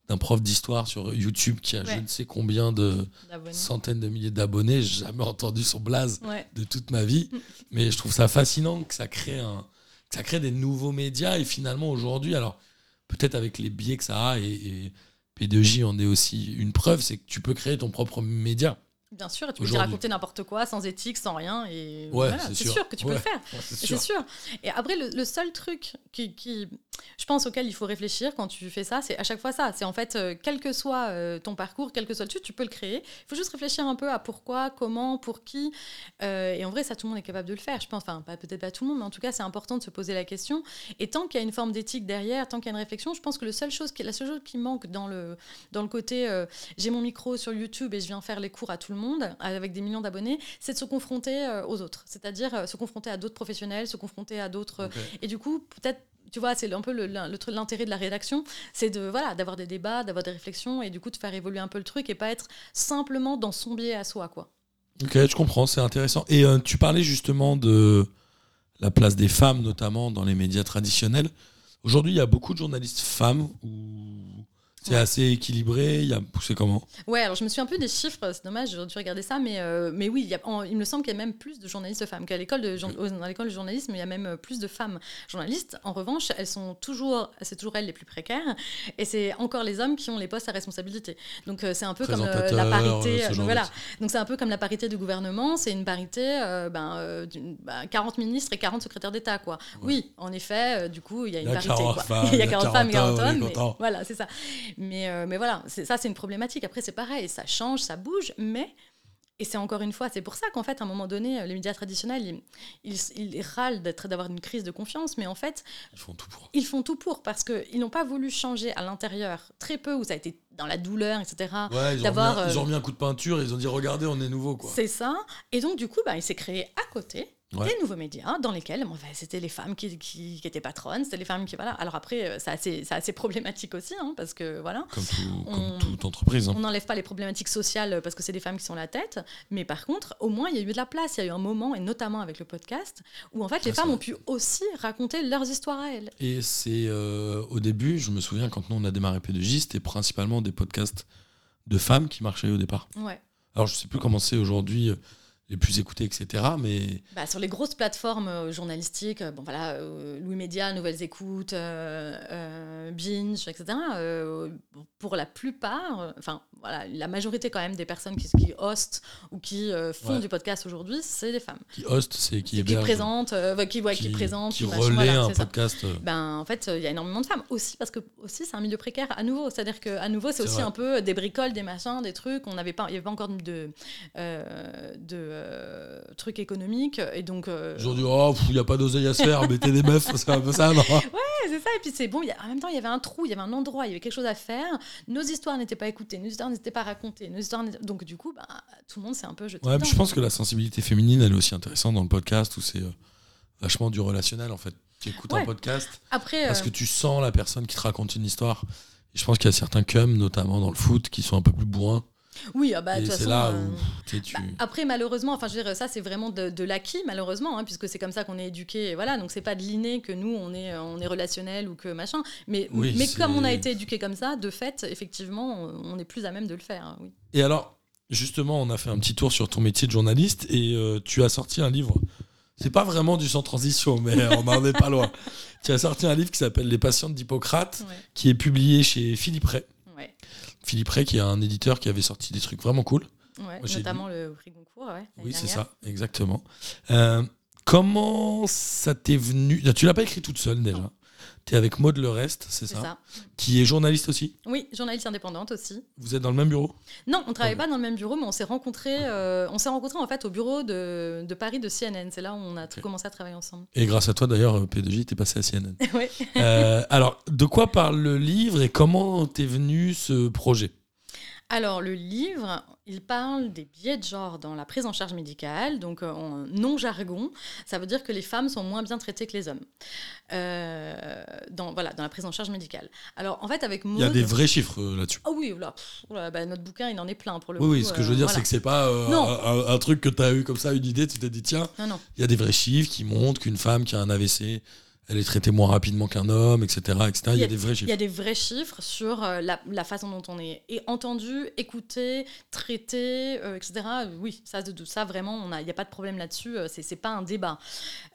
d'un prof d'histoire sur YouTube qui a je ne sais combien de centaines de milliers d'abonnés. J'ai jamais entendu son blaze Ouais. de toute ma vie, mais je trouve ça fascinant que ça crée un, que ça crée des nouveaux médias et finalement aujourd'hui, alors peut-être avec les biais que ça a et, et P2J en est aussi une preuve, c'est que tu peux créer ton propre média. Bien sûr, et tu peux Aujourd'hui. raconter n'importe quoi, sans éthique, sans rien. Et Ouais, voilà, c'est sûr. sûr. que tu peux Ouais. le faire. Ouais, c'est sûr. sûr. Et après, le, le seul truc qui, qui, je pense, auquel il faut réfléchir quand tu fais ça, c'est à chaque fois ça. C'est en fait, euh, quel que soit euh, ton parcours, quel que soit le truc, tu peux le créer. Il faut juste réfléchir un peu à pourquoi, comment, pour qui. Euh, et en vrai, ça, tout le monde est capable de le faire. Je pense, enfin, peut-être pas tout le monde, mais en tout cas, c'est important de se poser la question. Et tant qu'il y a une forme d'éthique derrière, tant qu'il y a une réflexion, je pense que le seul chose qui, la seule chose qui manque dans le, dans le côté j'ai mon micro sur YouTube et je viens faire les cours à tout le monde avec des millions d'abonnés, c'est de se confronter euh, aux autres. C'est-à-dire euh, se confronter à d'autres professionnels, se confronter à d'autres. Ok. Et du coup, peut-être. Tu vois, c'est un peu l'intérêt de la rédaction, c'est de voilà d'avoir des débats, d'avoir des réflexions et du coup de faire évoluer un peu le truc et pas être simplement dans son biais à soi, quoi. Ok, je comprends, c'est intéressant. Et euh, tu parlais justement de la place des femmes, notamment dans les médias traditionnels. Aujourd'hui, il y a beaucoup de journalistes femmes ou c'est Ouais. assez équilibré. Il y a poussé comment? Ouais, alors je me suis un peu des chiffres, c'est dommage, j'aurais dû regarder ça, mais, euh, mais oui, il, y a- en- il me semble qu'il y a même plus de journalistes femmes qu'à l'école de, dans l'école de journalisme, il y a même euh, plus de femmes journalistes. En revanche, elles sont toujours, c'est toujours elles les plus précaires, et c'est encore les hommes qui ont les postes à responsabilité. Donc euh, c'est un peu comme euh, la parité, ce genre voilà. de- Donc c'est un peu comme la parité du gouvernement, c'est une parité, ben, ben, 40 ministres et 40 secrétaires d'État, quoi. Oui, en effet, du coup, il y a une parité. 40 quoi. il y a 40 femmes et 40 on est hommes, mais voilà, c'est ça. Mais, euh, mais voilà, ça c'est une problématique. Après, c'est pareil, ça change, ça bouge, mais. Et c'est encore une fois, c'est pour ça qu'en fait, à un moment donné, les médias traditionnels, ils, ils, ils râlent d'avoir une crise de confiance, mais en fait, Ils font tout pour. ils font tout pour parce qu'ils n'ont pas voulu changer à l'intérieur, très peu, où ça a été dans la douleur, etc. Ouais, ils ont, ils euh, ont mis un coup de peinture, ils ont dit regardez, on est nouveau quoi. C'est ça. Et donc, du coup, bah, il s'est créé à côté Ouais. des nouveaux médias dans lesquels bon, c'était les femmes qui, qui, qui étaient patronnes, c'était les femmes qui. Voilà. Alors après, euh, c'est assez, c'est assez problématique aussi, hein, parce que voilà. Comme, tout- comme On- toute entreprise. hein. On n'enlève pas les problématiques sociales parce que c'est des femmes qui sont la tête, mais par contre, au moins, il y a eu de la place. Il y a eu un moment, et notamment avec le podcast, où en fait, les femmes ça- ont pu aussi raconter leurs histoires à elles. Et c'est euh, au début, je me souviens quand nous on a démarré P2J, c'était principalement des podcasts de femmes qui marchaient au départ. Ouais. Alors je sais plus comment c'est aujourd'hui euh, les plus écoutés, etc. Mais Bah, sur les grosses plateformes euh, journalistiques, euh, bon voilà, euh, Louis Média, Nouvelles Écoutes, euh, Binge, etc. pour la plupart, enfin voilà, la majorité quand même des personnes qui, qui hostent ou qui font Ouais. du podcast aujourd'hui, c'est des femmes. qui host, c'est qui Qui, héberge, présentent, euh, ouais, qui, qui, présentent, qui machin, relaie voilà, un podcast. Ben, en fait, il y a énormément de femmes aussi parce que aussi c'est un milieu précaire à nouveau. C'est-à-dire que à nouveau, c'est aussi vrai. un peu des bricoles, des machins, des trucs. Il y avait pas encore de de euh, trucs économiques et donc. euh, Aujourd'hui, oh, il n'y a pas d'oseille à se faire, mettez des meufs, c'est un peu ça, non Ouais, c'est ça. Et puis c'est bon. il Y a, en même temps, il y avait un trou, il y avait un endroit, il y avait quelque chose à faire. Nos histoires n'étaient pas écoutées, nos histoires n'étaient pas racontées, nos histoires. Donc du coup, ben, tout le monde s'est un peu jeté. Ouais, dedans. je pense que la sensibilité féminine, elle est aussi intéressante dans le podcast où c'est euh, vachement du relationnel en fait. Tu écoutes un podcast Après, parce euh, que tu sens la personne qui te raconte une histoire. Et je pense qu'il y a certains cums, notamment dans le foot, qui sont un peu plus bourrins. Oui, ah bah, de toute façon. là euh, où tu. Bah, après, malheureusement, enfin, je veux dire, ça, c'est vraiment de, de l'acquis, malheureusement, hein, puisque c'est comme ça qu'on est éduqué. Voilà, donc c'est pas de l'inné que nous, on est, on est relationnel ou que machin. Mais, Oui, mais comme on a été éduqué comme ça, de fait, effectivement, on on est plus à même de le faire. hein, oui. Et alors, justement, on a fait un petit tour sur ton métier de journaliste et euh, tu as sorti un livre. C'est pas vraiment du sans transition, mais on n'en est pas loin. Tu as sorti un livre qui s'appelle Les patientes d'Hippocrate, Ouais, qui est publié chez Philippe Ray. Philippe Ray, qui est un éditeur qui avait sorti des trucs vraiment cool. ouais. Notamment le prix Goncourt. Ouais, Oui, c'est ça, exactement. Euh, comment ça t'est venu? Tu l'as pas écrit toute seule déjà. Tu es avec Maud Le Reste, c'est ça, ça. Qui est journaliste aussi? Oui, journaliste indépendante aussi. Vous êtes dans le même bureau? Non, on travaille Ok. pas dans le même bureau, mais on s'est rencontrés. euh, on s'est rencontrés en fait au bureau de, de Paris de CNN. C'est là où on a commencé à travailler ensemble. Et grâce à toi, d'ailleurs, euh, P2J, t'es passé à CNN. oui. Euh, alors, de quoi parle le livre et comment t'es venu ce projet? Alors, le livre, il parle des biais de genre dans la prise en charge médicale. Donc, euh, en non-jargon, ça veut dire que les femmes sont moins bien traitées que les hommes. Euh, dans, voilà, dans la prise en charge médicale. Alors, en fait, avec Maud... Il y a des vrais chiffres euh, là-dessus. Ah oui, pff, bah, notre bouquin, il en est plein pour le Oui, coup. oui, ce que je veux dire, voilà. c'est que c'est pas un, un truc que t'as eu comme ça, une idée, tu t'es dit, tiens, il y a des vrais chiffres qui montrent qu'une femme qui a un AVC, elle est traitée moins rapidement qu'un homme, etc. etc. Il y a des vrais Il y chiffres. a des vrais chiffres sur euh, la, la façon dont on est et entendu, écouté, traité, euh, etc. Oui, ça, de, de ça vraiment, on a- il n'y a pas de problème là-dessus. euh, c'est c'est pas un débat.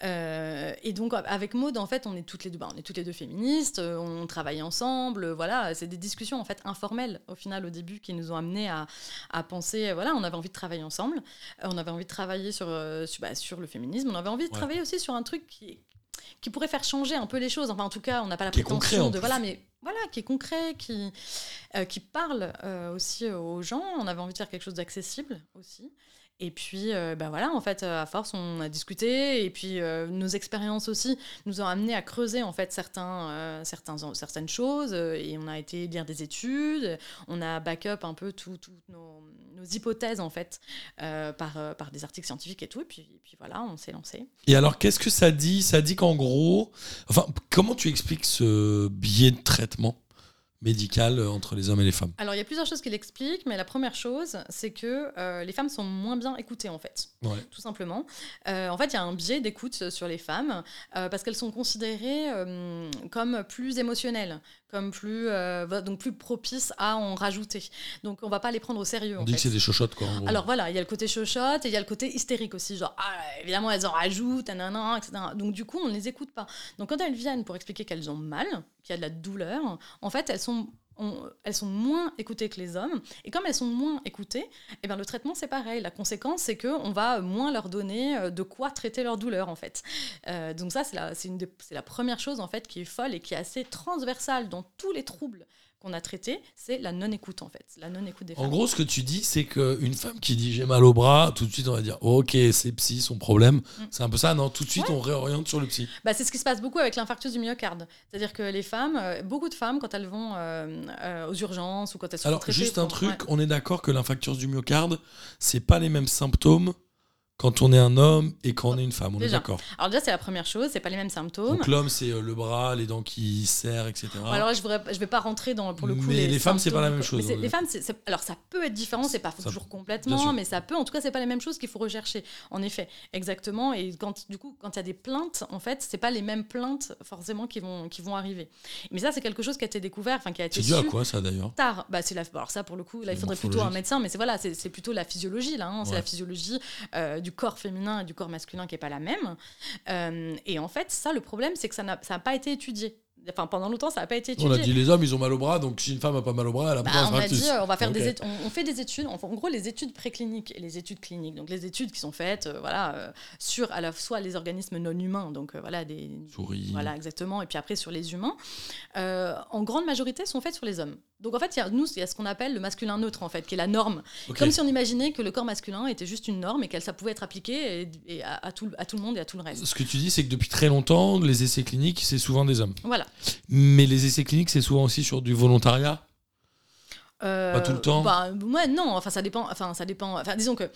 Euh, et donc avec Maud, en fait, on est toutes les deux, bah, on est toutes les deux féministes, on travaille ensemble. voilà, c'est des discussions en fait informelles au final au début qui nous ont amené à, à penser. Voilà, on avait envie de travailler ensemble. on avait envie de travailler sur sur, bah, sur le féminisme. On avait envie de Ouais. travailler aussi sur un truc qui qui pourrait faire changer un peu les choses. Enfin, en tout cas, on n'a pas la concret, prétention en de plus. voilà, mais voilà, qui est concret, qui euh, qui parle euh, aussi aux gens. On avait envie de faire quelque chose d'accessible aussi. Et puis, bah voilà, en fait, euh, à force, on a discuté, et puis euh, nos expériences aussi nous ont amené à creuser en fait certains, certains, certaines choses, et on a été lire des études, on a back-up un peu tout- toutes nos, nos hypothèses en fait par, par des articles scientifiques et tout, et puis, et puis voilà, on s'est lancé. Et alors, qu'est-ce que ça dit? Ça dit qu'en gros, enfin, comment tu expliques ce biais de traitement? Médical euh, entre les hommes et les femmes Alors, il y a plusieurs choses qui l'expliquent, mais la première chose, c'est que euh, les femmes sont moins bien écoutées, en fait, Ouais. tout simplement. Euh, en fait, il y a un biais d'écoute sur les femmes, euh, parce qu'elles sont considérées comme plus émotionnelles, comme plus, euh, donc plus propices à en rajouter. Donc, on va pas les prendre au sérieux, On en dit fait. que c'est des chochottes, quoi. Alors voilà, il y a le côté chochotte et il y a le côté hystérique aussi, genre ah, évidemment elles en rajoutent, nanana, etc. Donc du coup on ne les écoute pas. Donc quand elles viennent pour expliquer qu'elles ont mal, qu'il y a de la douleur, en fait elles sont elles sont moins écoutées que les hommes. Et comme elles sont moins écoutées, eh bien, le traitement, c'est pareil. La conséquence, c'est qu'on va moins leur donner euh, de quoi traiter leur douleur, en fait. Euh, donc ça, c'est la, c'est la première chose, en fait, qui est folle et qui est assez transversale dans tous les troubles qu'on a traités, c'est la non-écoute, en fait. La non-écoute des femmes. En gros, ce que tu dis, c'est qu'une femme qui dit j'ai mal au bras, tout de suite on va dire ok, c'est psy, son problème. Mm. C'est un peu ça, non? Tout de suite Ouais. on réoriente sur le psy. Bah, c'est ce qui se passe beaucoup avec l'infarctus du myocarde. C'est-à-dire que les femmes, euh, beaucoup de femmes, quand elles vont euh, euh, aux urgences ou quand elles sont Alors, traitées juste un truc, ouais. on est d'accord que l'infarctus du myocarde, c'est pas les mêmes symptômes quand on est un homme et quand on est une femme. On est d'accord. Alors déjà, c'est la première chose, c'est pas les mêmes symptômes. Donc l'homme, c'est euh, le bras, les dents qui serrent, etc. Alors là, je ne vais pas rentrer dans, pour le coup, Mais les femmes, c'est pas la même chose. Les femmes, alors ça peut être différent, c'est pas Ça- toujours complètement, mais ça peut. En tout cas, c'est pas les mêmes choses qu'il faut rechercher. En effet, exactement. Et quand du coup, quand il y a des plaintes, en fait, c'est pas les mêmes plaintes forcément qui vont qui vont arriver. Mais ça, c'est quelque chose qui a été découvert, enfin qui a été c'est dû à quoi ça d'ailleurs tard. Bah, c'est la... Alors ça, pour le coup, là, il faudrait plutôt un médecin, mais c'est voilà, c'est c'est plutôt la physiologie, là. hein. C'est la physiologie euh, du corps féminin et du corps masculin qui est pas la même. Euh, et en fait, ça, le problème, c'est que ça n'a n'a pas été étudié. Enfin, pendant longtemps, ça n'a pas été étudié. On a dit les hommes, ils ont mal au bras, donc si une femme a pas mal au bras, elle a Bah, on a dit, euh, on va faire des études, on, on fait des études, en gros les études précliniques et les études cliniques, donc les études qui sont faites, euh, voilà, euh, sur à la fois les organismes non humains, donc euh, voilà des, Souris. voilà exactement, et puis après sur les humains, en grande majorité sont faites sur les hommes. Donc en fait, y a, nous, il y a ce qu'on appelle le masculin neutre en fait, qui est la norme, comme si on imaginait que le corps masculin était juste une norme et que ça pouvait être appliqué et, et à, à tout, à tout le monde et à tout le reste. Ce que tu dis, c'est que depuis très longtemps, les essais cliniques, c'est souvent des hommes. Voilà. Mais les essais cliniques, c'est souvent aussi sur du volontariat? Euh, Pas tout le temps? bah, ouais, non, enfin ça dépend. Enfin, ça dépend. Enfin, disons que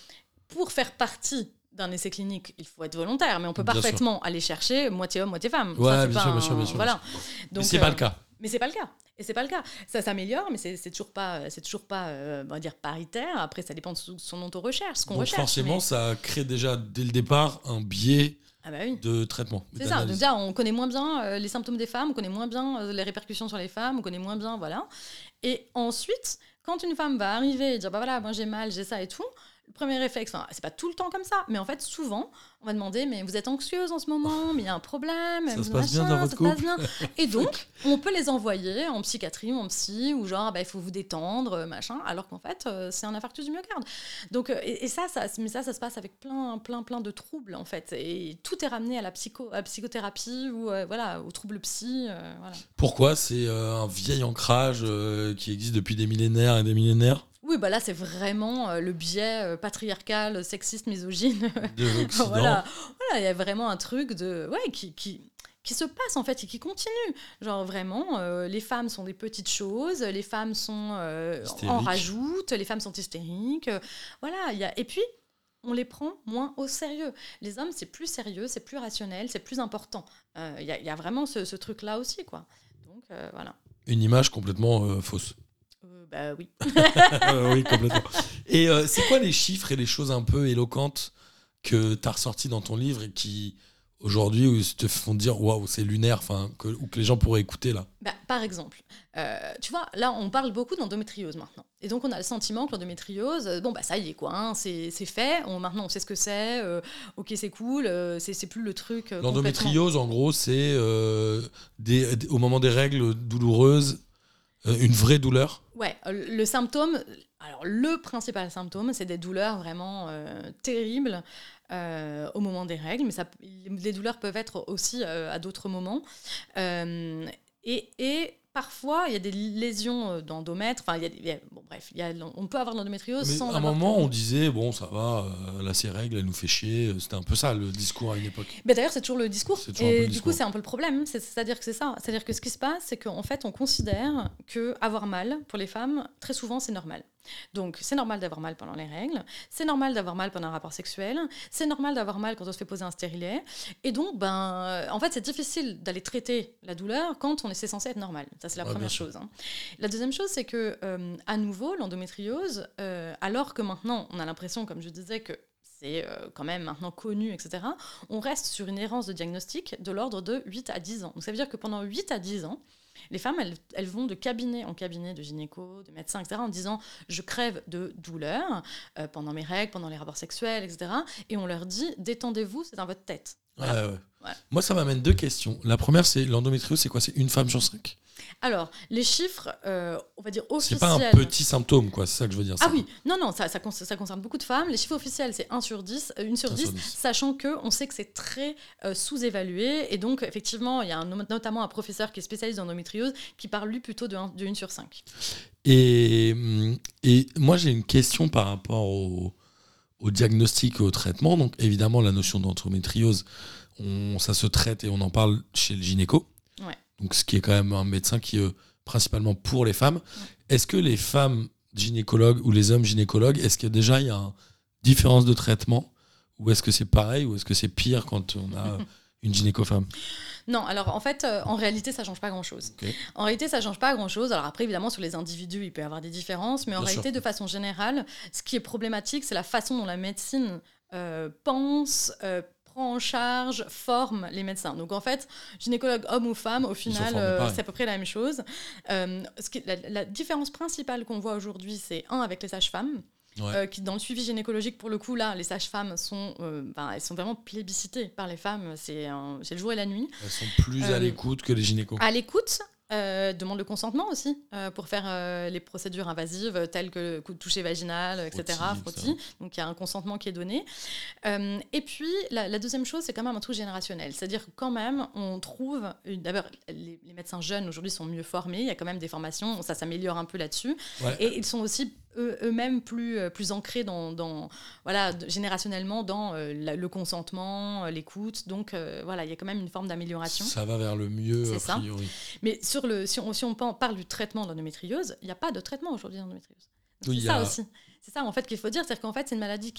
pour faire partie d'un essai clinique, il faut être volontaire, mais on peut Bien sûr. parfaitement aller chercher moitié homme, moitié femme. Ouais, bien sûr, bien sûr, bien sûr, Voilà. Mais c'est euh, pas le cas. Mais c'est pas le cas. Et c'est pas le cas. Ça s'améliore, mais c'est toujours pas, c'est toujours pas, euh, on va dire paritaire. Après, ça dépend de son dont on recherche, ce qu'on Donc recherche. forcément, mais- ça crée déjà dès le départ un biais Ah bah oui. de traitement. C'est ça. Donc déjà, on connaît moins bien euh, les symptômes des femmes, on connaît moins bien euh, les répercussions sur les femmes, on connaît moins bien, voilà. Et ensuite, quand une femme va arriver et dire, bah voilà, moi j'ai mal, j'ai ça et tout, premier réflexe, enfin, c'est pas tout le temps comme ça, mais en fait, souvent, on va demander Mais vous êtes anxieuse en ce moment, mais il y a un problème. Ça vous se passe bien machin, dans votre ça se passe couple bien. Et donc, on peut les envoyer en psychiatrie ou en psy, ou genre, bah, il faut vous détendre, euh, machin, alors qu'en fait, euh, c'est un infarctus du myocarde. Donc, euh, et, et ça, ça, mais ça, ça se passe avec plein, plein, plein de troubles, en fait. Et tout est ramené à la, psycho, à la psychothérapie ou euh, voilà, aux troubles psy. euh, voilà. Pourquoi C'est euh, un vieil ancrage qui existe depuis des millénaires et des millénaires? Oui, bah là, c'est vraiment euh, le biais euh, patriarcal, sexiste, misogyne. de l'Occident. voilà, voilà, il y a vraiment un truc de ouais qui, qui qui se passe en fait et qui continue. Genre vraiment, euh, les femmes sont des petites choses, les femmes sont euh, en Hystériques. rajoute, les femmes sont hystériques. euh, voilà, il y a et puis on les prend moins au sérieux. Les hommes, c'est plus sérieux, c'est plus rationnel, c'est plus important. Euh, Il y, a- il y a vraiment ce, ce truc-là aussi, quoi. Donc euh, voilà. Une image complètement euh, fausse. Bah oui. Euh, oui, complètement. Et euh, c'est quoi les chiffres et les choses un peu éloquentes que tu as ressorties dans ton livre et qui, aujourd'hui, te font dire waouh, c'est lunaire, enfin, que, ou que les gens pourraient écouter là? Bah, par exemple, euh, tu vois, là, on parle beaucoup d'endométriose maintenant. Et donc, on a le sentiment que l'endométriose, bon, bah, ça y est, quoi, hein, c'est fait. On, maintenant, on sait ce que c'est. euh, ok, c'est cool. euh, c'est plus le truc. L'endométriose, en gros, c'est des- des- au moment des règles douloureuses, une vraie douleur. Ouais, euh, le symptôme, alors le principal symptôme, c'est des douleurs vraiment euh, terribles euh, au moment des règles, mais les douleurs peuvent être aussi euh, à d'autres moments. Euh, et, et parfois, il y a des lésions euh, d'endomètre, enfin, il y a des- il y a- bon, bref, il y a- on peut avoir de l'endométriose sans. à un moment, de- on disait bon, ça va, euh, là, ces règles, elles nous fait chier. C'était un peu ça le discours à une époque. Mais d'ailleurs, c'est toujours le discours. C'est toujours Et le du discours. coup, c'est un peu le problème. C'est- C'est-à-dire que c'est ça. C'est-à-dire que ce qui se passe, c'est qu'en fait, on considère que avoir mal pour les femmes, très souvent, c'est normal. Donc, c'est normal d'avoir mal pendant les règles. C'est normal d'avoir mal pendant un rapport sexuel. C'est normal d'avoir mal quand on se fait poser un stérilet. Et donc, ben, euh, en fait, c'est difficile d'aller traiter la douleur quand on est censé être normal. Ça, c'est la Ouais, première chose. hein. La deuxième chose, c'est que, euh, à nouveau, l'endométriose, euh, alors que maintenant, on a l'impression, comme je disais, que c'est quand même maintenant connu, etc., on reste sur une errance de diagnostic de l'ordre de 8 à 10 ans. Donc ça veut dire que pendant 8 à 10 ans, les femmes, elles, elles vont de cabinet en cabinet de gynéco, de médecin, etc., en disant je crève de douleur euh, pendant mes règles, pendant les rapports sexuels, etc. Et on leur dit détendez-vous, c'est dans votre tête. Voilà. Ouais, ouais. Ouais. Moi, ça m'amène deux questions. La première, c'est l'endométriose, c'est quoi? C'est une femme sur cinq? Alors, les chiffres, euh, on va dire C'est officiels. pas un petit symptôme, quoi. C'est ça que je veux dire. Ah ça. oui, non, non, ça, ça, con- ça concerne beaucoup de femmes. Les chiffres officiels, c'est 1 sur 10, euh, 1 sur Un 10, sur 10. sachant que on sait que c'est très euh, sous-évalué. Et donc, effectivement, il y a un- notamment un professeur qui est spécialiste en endométriose qui parle, lui, plutôt de 1, de 1 sur 5. Et, hum, et moi, j'ai une question par rapport au, au diagnostic et au traitement. Donc, évidemment, la notion d'endométriose, ça se traite et on en parle chez le gynéco. Ouais. Donc, ce qui est quand même un médecin qui est principalement pour les femmes. Est-ce que les femmes gynécologues ou les hommes gynécologues, est-ce que déjà il y a une différence de traitement? Ou est-ce que c'est pareil Ou est-ce que c'est pire quand on a une gynéco-femme Non, alors en fait, euh, en réalité, ça change pas grand-chose. En réalité, ça change pas grand-chose. Alors après, évidemment, sur les individus, il peut y avoir des différences, mais en Bien réalité, sûr. de façon générale, ce qui est problématique, c'est la façon dont la médecine euh, pense, euh, prend en charge, forme les médecins. Donc en fait, gynécologue homme ou femme, au final, euh, c'est à peu près la même chose. Euh, ce qui- la, la différence principale qu'on voit aujourd'hui, c'est un avec les sages-femmes. Ouais. euh, qui dans le suivi gynécologique pour le coup là les sages-femmes sont euh, ben, elles sont vraiment plébiscitées par les femmes c'est le jour et la nuit Elles sont plus à l'écoute que les gynécos. à l'écoute, euh, demande le consentement aussi euh, pour faire euh, les procédures invasives telles que le coup de toucher vaginal, etc. Frottis. Donc il y a un consentement qui est donné. Et puis la, la deuxième chose, c'est quand même un truc générationnel. C'est-à-dire que quand même, on trouve. D'abord, les, les médecins jeunes aujourd'hui sont mieux formés. Il y a quand même des formations, ça s'améliore un peu là-dessus. Ouais. Et ils sont aussi eux-mêmes plus, euh, plus ancrés dans, dans- voilà, générationnellement dans euh, le consentement, euh, l'écoute. Donc euh, voilà, il y a quand même une forme d'amélioration. Ça va vers le mieux, a ça. priori. Mais sur le, si, on, si on parle du traitement de l'endométriose, il n'y a pas de traitement aujourd'hui d'endométriose. Oui, ça a- aussi. C'est ça en fait qu'il faut dire, c'est qu'en fait c'est une maladie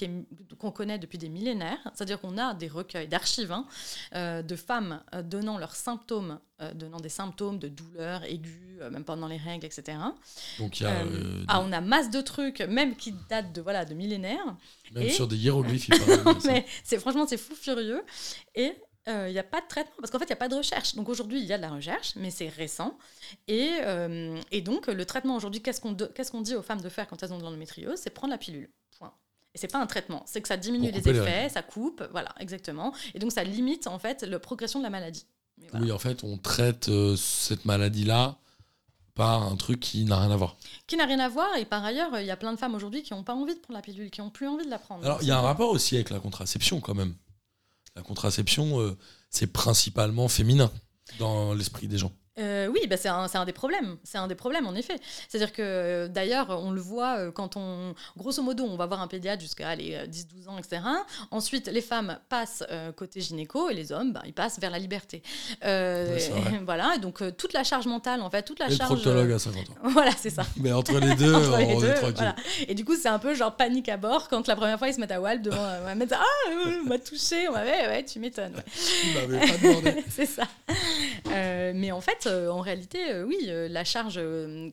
qu'on connaît depuis des millénaires, c'est-à-dire qu'on a des recueils d'archives hein, euh, de femmes euh, donnant leurs symptômes, euh, donnant des symptômes de douleur aiguë, euh, même pendant les règles, etc. Donc il y a, ah, on a masse de trucs, même qui datent de voilà de millénaires. même et- sur des hiéroglyphes, il. Mais franchement c'est fou furieux et il n'y a pas de traitement parce qu'en fait il n'y a pas de recherche. Donc aujourd'hui il y a de la recherche, mais c'est récent. Et, euh, et donc le traitement aujourd'hui, qu'est-ce qu'on qu'est-ce qu'on dit aux femmes de faire quand elles ont de l'endométriose? C'est prendre la pilule. Point. Et c'est pas un traitement, c'est que ça diminue les effets, ça coupe, voilà, exactement. Et donc ça limite en fait la progression de la maladie. Mais voilà. Oui, en fait, on traite euh, cette maladie-là par un truc qui n'a rien à voir. Qui n'a rien à voir, et par ailleurs, il y a plein de femmes aujourd'hui qui n'ont pas envie de prendre la pilule, qui n'ont plus envie de la prendre. Alors, il y a un rapport aussi avec la contraception, quand même. La contraception, euh, c'est principalement féminin dans l'esprit des gens. Euh, oui, bah c'est un, un des problèmes. C'est un des problèmes, en effet. C'est-à-dire que, euh, d'ailleurs, on le voit euh, quand on. Grosso modo, on va voir un pédiatre jusqu'à euh, 10-12 ans, etc. Ensuite, les femmes passent euh, côté gynéco et les hommes, bah, ils passent vers la liberté. Euh, Ouais, voilà, et donc toute la charge mentale, en fait, toute la Et le charge. proctologue à 50 ans. Voilà, c'est ça. Mais entre les deux, Entre les on deux, est tranquille. voilà. Et du coup, c'est un peu genre panique à bord quand la première fois ils se mettent à Walp devant un mec, Ah, on m'a touché, on m'a ouais, ouais, tu m'étonnes. ouais. Il m'avait pas demandé. c'est ça. Mais en fait, euh, en réalité, euh, oui, euh, la charge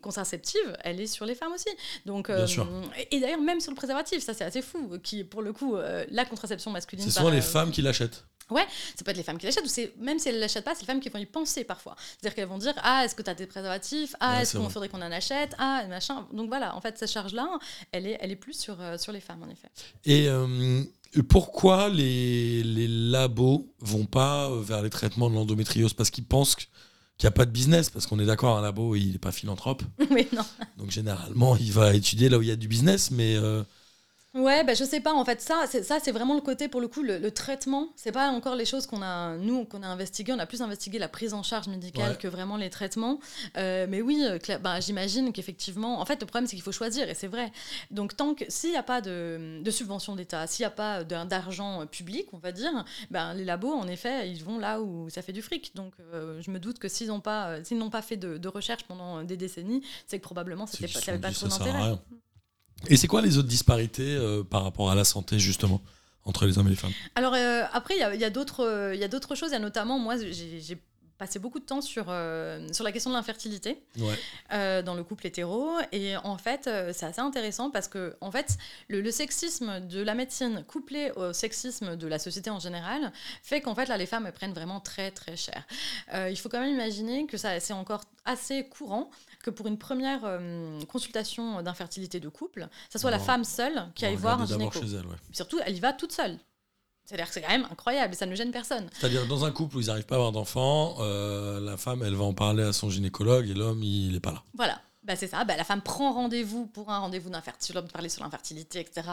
contraceptive, elle est sur les femmes aussi. Donc, Bien sûr. Et, et d'ailleurs, même sur le préservatif, ça c'est assez fou. Qui, pour le coup, la contraception masculine. C'est souvent les euh, femmes qui l'achètent. ça peut être les femmes qui l'achètent, ou c'est même si elles ne l'achètent pas, c'est les femmes qui vont y penser parfois. C'est-à-dire qu'elles vont dire Ah, est-ce que tu as des préservatifs? Ah, Ouais, est-ce vrai. faudrait qu'on en achète? Ah, machin. Donc voilà, en fait, cette charge-là, elle est, elle est plus sur, sur les femmes, en effet. Et pourquoi les, les labos vont pas vers les traitements de l'endométriose? Parce qu'ils pensent qu'il n'y a pas de business, parce qu'on est d'accord, un labo, il n'est pas philanthrope. mais non. Donc généralement, il va étudier là où il y a du business, mais euh, Ouais, bah, je sais pas. En fait, ça, c'est ça, c'est vraiment le côté pour le coup, le, le traitement. C'est pas encore les choses qu'on a, nous, qu'on a investigué. On a plus investigué la prise en charge médicale Ouais. que vraiment les traitements. Euh, mais oui, euh, bah, j'imagine qu'effectivement, en fait, le problème c'est qu'il faut choisir, et c'est vrai. Donc tant que s'il n'y a pas de, de subvention d'État, s'il n'y a pas d'argent euh, public, on va dire, ben les labos, en effet, ils vont là où ça fait du fric. Donc euh, je me doute que s'ils n'ont pas, s'ils n'ont pas fait de, de recherche pendant des décennies, c'est que probablement c'était pas, ça avait sont pas trop d'intérêt. Et c'est quoi les autres disparités euh, par rapport à la santé, justement, entre les hommes et les femmes? Alors euh, après, il y a, d'autres euh, a d'autres choses. Il y a notamment, moi, j'ai passé beaucoup de temps sur, euh, sur la question de l'infertilité Ouais. euh, dans le couple hétéro. Et en fait, euh, c'est assez intéressant parce que en fait, le, le sexisme de la médecine couplé au sexisme de la société en général fait qu'en fait, là, les femmes elles prennent vraiment très, très cher. Il faut quand même imaginer que ça, c'est encore assez courant que pour une première euh, consultation d'infertilité de couple, ça soit la femme seule qui aille voir un gynéco. chez elle, ouais. Surtout, elle y va toute seule. C'est-à-dire que c'est quand même incroyable et ça ne gêne personne. C'est-à-dire, dans un couple où ils n'arrivent pas à avoir d'enfants, euh, la femme, elle va en parler à son gynécologue et l'homme, il n'est pas là. Voilà. Bah, c'est ça. Bah, la femme prend rendez-vous pour un rendez-vous d'infertilité, parler sur l'infertilité, etc.,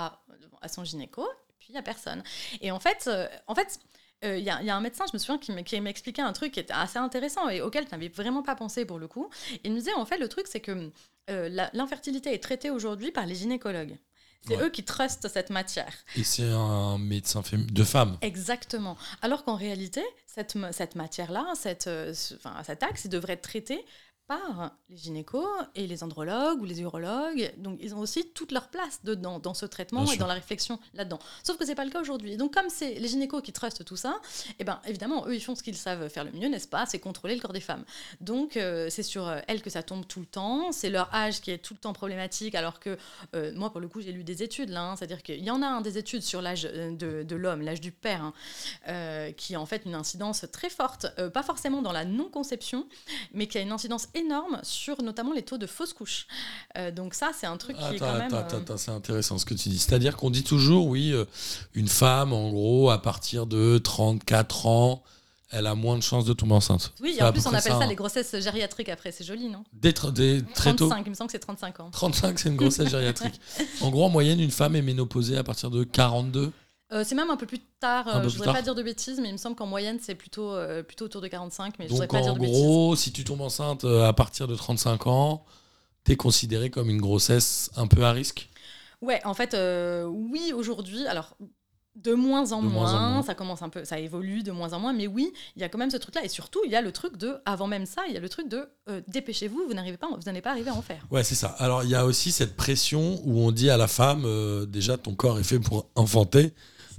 à son gynéco, puis il n'y a personne. Et en fait, euh, en fait, euh, il y, a- il y a un médecin, je me souviens, qui m'expliquait un truc qui était assez intéressant et auquel tu n'avais vraiment pas pensé pour le coup. Il me disait, en fait, le truc, c'est que euh, l'infertilité est traitée aujourd'hui par les gynécologues. C'est Ouais. eux qui trustent cette matière. Et c'est un médecin de femme. Exactement. Alors qu'en réalité, cette, ma- cette matière-là, cette, euh, ce- enfin, cet axe, il devrait être traité par les gynécos et les andrologues ou les urologues. Donc, ils ont aussi toute leur place dedans, dans ce traitement Bien et sûr. dans la réflexion là-dedans. Sauf que c'est pas le cas aujourd'hui. Donc, comme c'est les gynécos qui trustent tout ça, eh ben, évidemment, eux, ils font ce qu'ils savent faire le mieux, n'est-ce pas? C'est contrôler le corps des femmes. Donc, euh, c'est sur euh, elles que ça tombe tout le temps. C'est leur âge qui est tout le temps problématique, alors que euh, moi, pour le coup, j'ai lu des études là. hein. C'est-à-dire qu'il y en a hein, des études sur l'âge de, de l'homme, l'âge du père, hein, euh, qui a en fait une incidence très forte, pas forcément dans la non-conception, mais qui a une incidence énorme sur notamment les taux de fausses couches. Euh, donc ça, c'est un truc qui est quand même... attends, euh, attends, c'est intéressant ce que tu dis. C'est-à-dire qu'on dit toujours, oui, euh, une femme, en gros, à partir de 34 ans, elle a moins de chances de tomber enceinte. Oui, et en plus, on appelle ça, hein. les grossesses gériatriques après, c'est joli, non? Dès tr- dès très tôt. 35, il me semble que c'est 35 ans. 35, c'est une grossesse gériatrique. En gros, en moyenne, une femme est ménopausée à partir de 42. Euh, c'est même un peu plus tard, peu euh, je voudrais tard. pas dire de bêtises, mais il me semble qu'en moyenne, c'est plutôt, euh, plutôt autour de 45, mais je Donc, voudrais pas dire en de bêtises. gros, si tu tombes enceinte à partir de 35 ans, t'es considéré comme une grossesse un peu à risque? Ouais, en fait, oui, aujourd'hui, alors de moins en, De moins moins, en moins. ça commence un peu, ça évolue de moins en moins, mais oui, il y a quand même ce truc-là, et surtout, il y a le truc de, avant même ça, il y a le truc de dépêchez-vous, vous n'arrivez pas, vous n'allez pas arriver à en faire. Ouais, c'est ça. Alors, il y a aussi cette pression où on dit à la femme, déjà, ton corps est fait pour enfanter.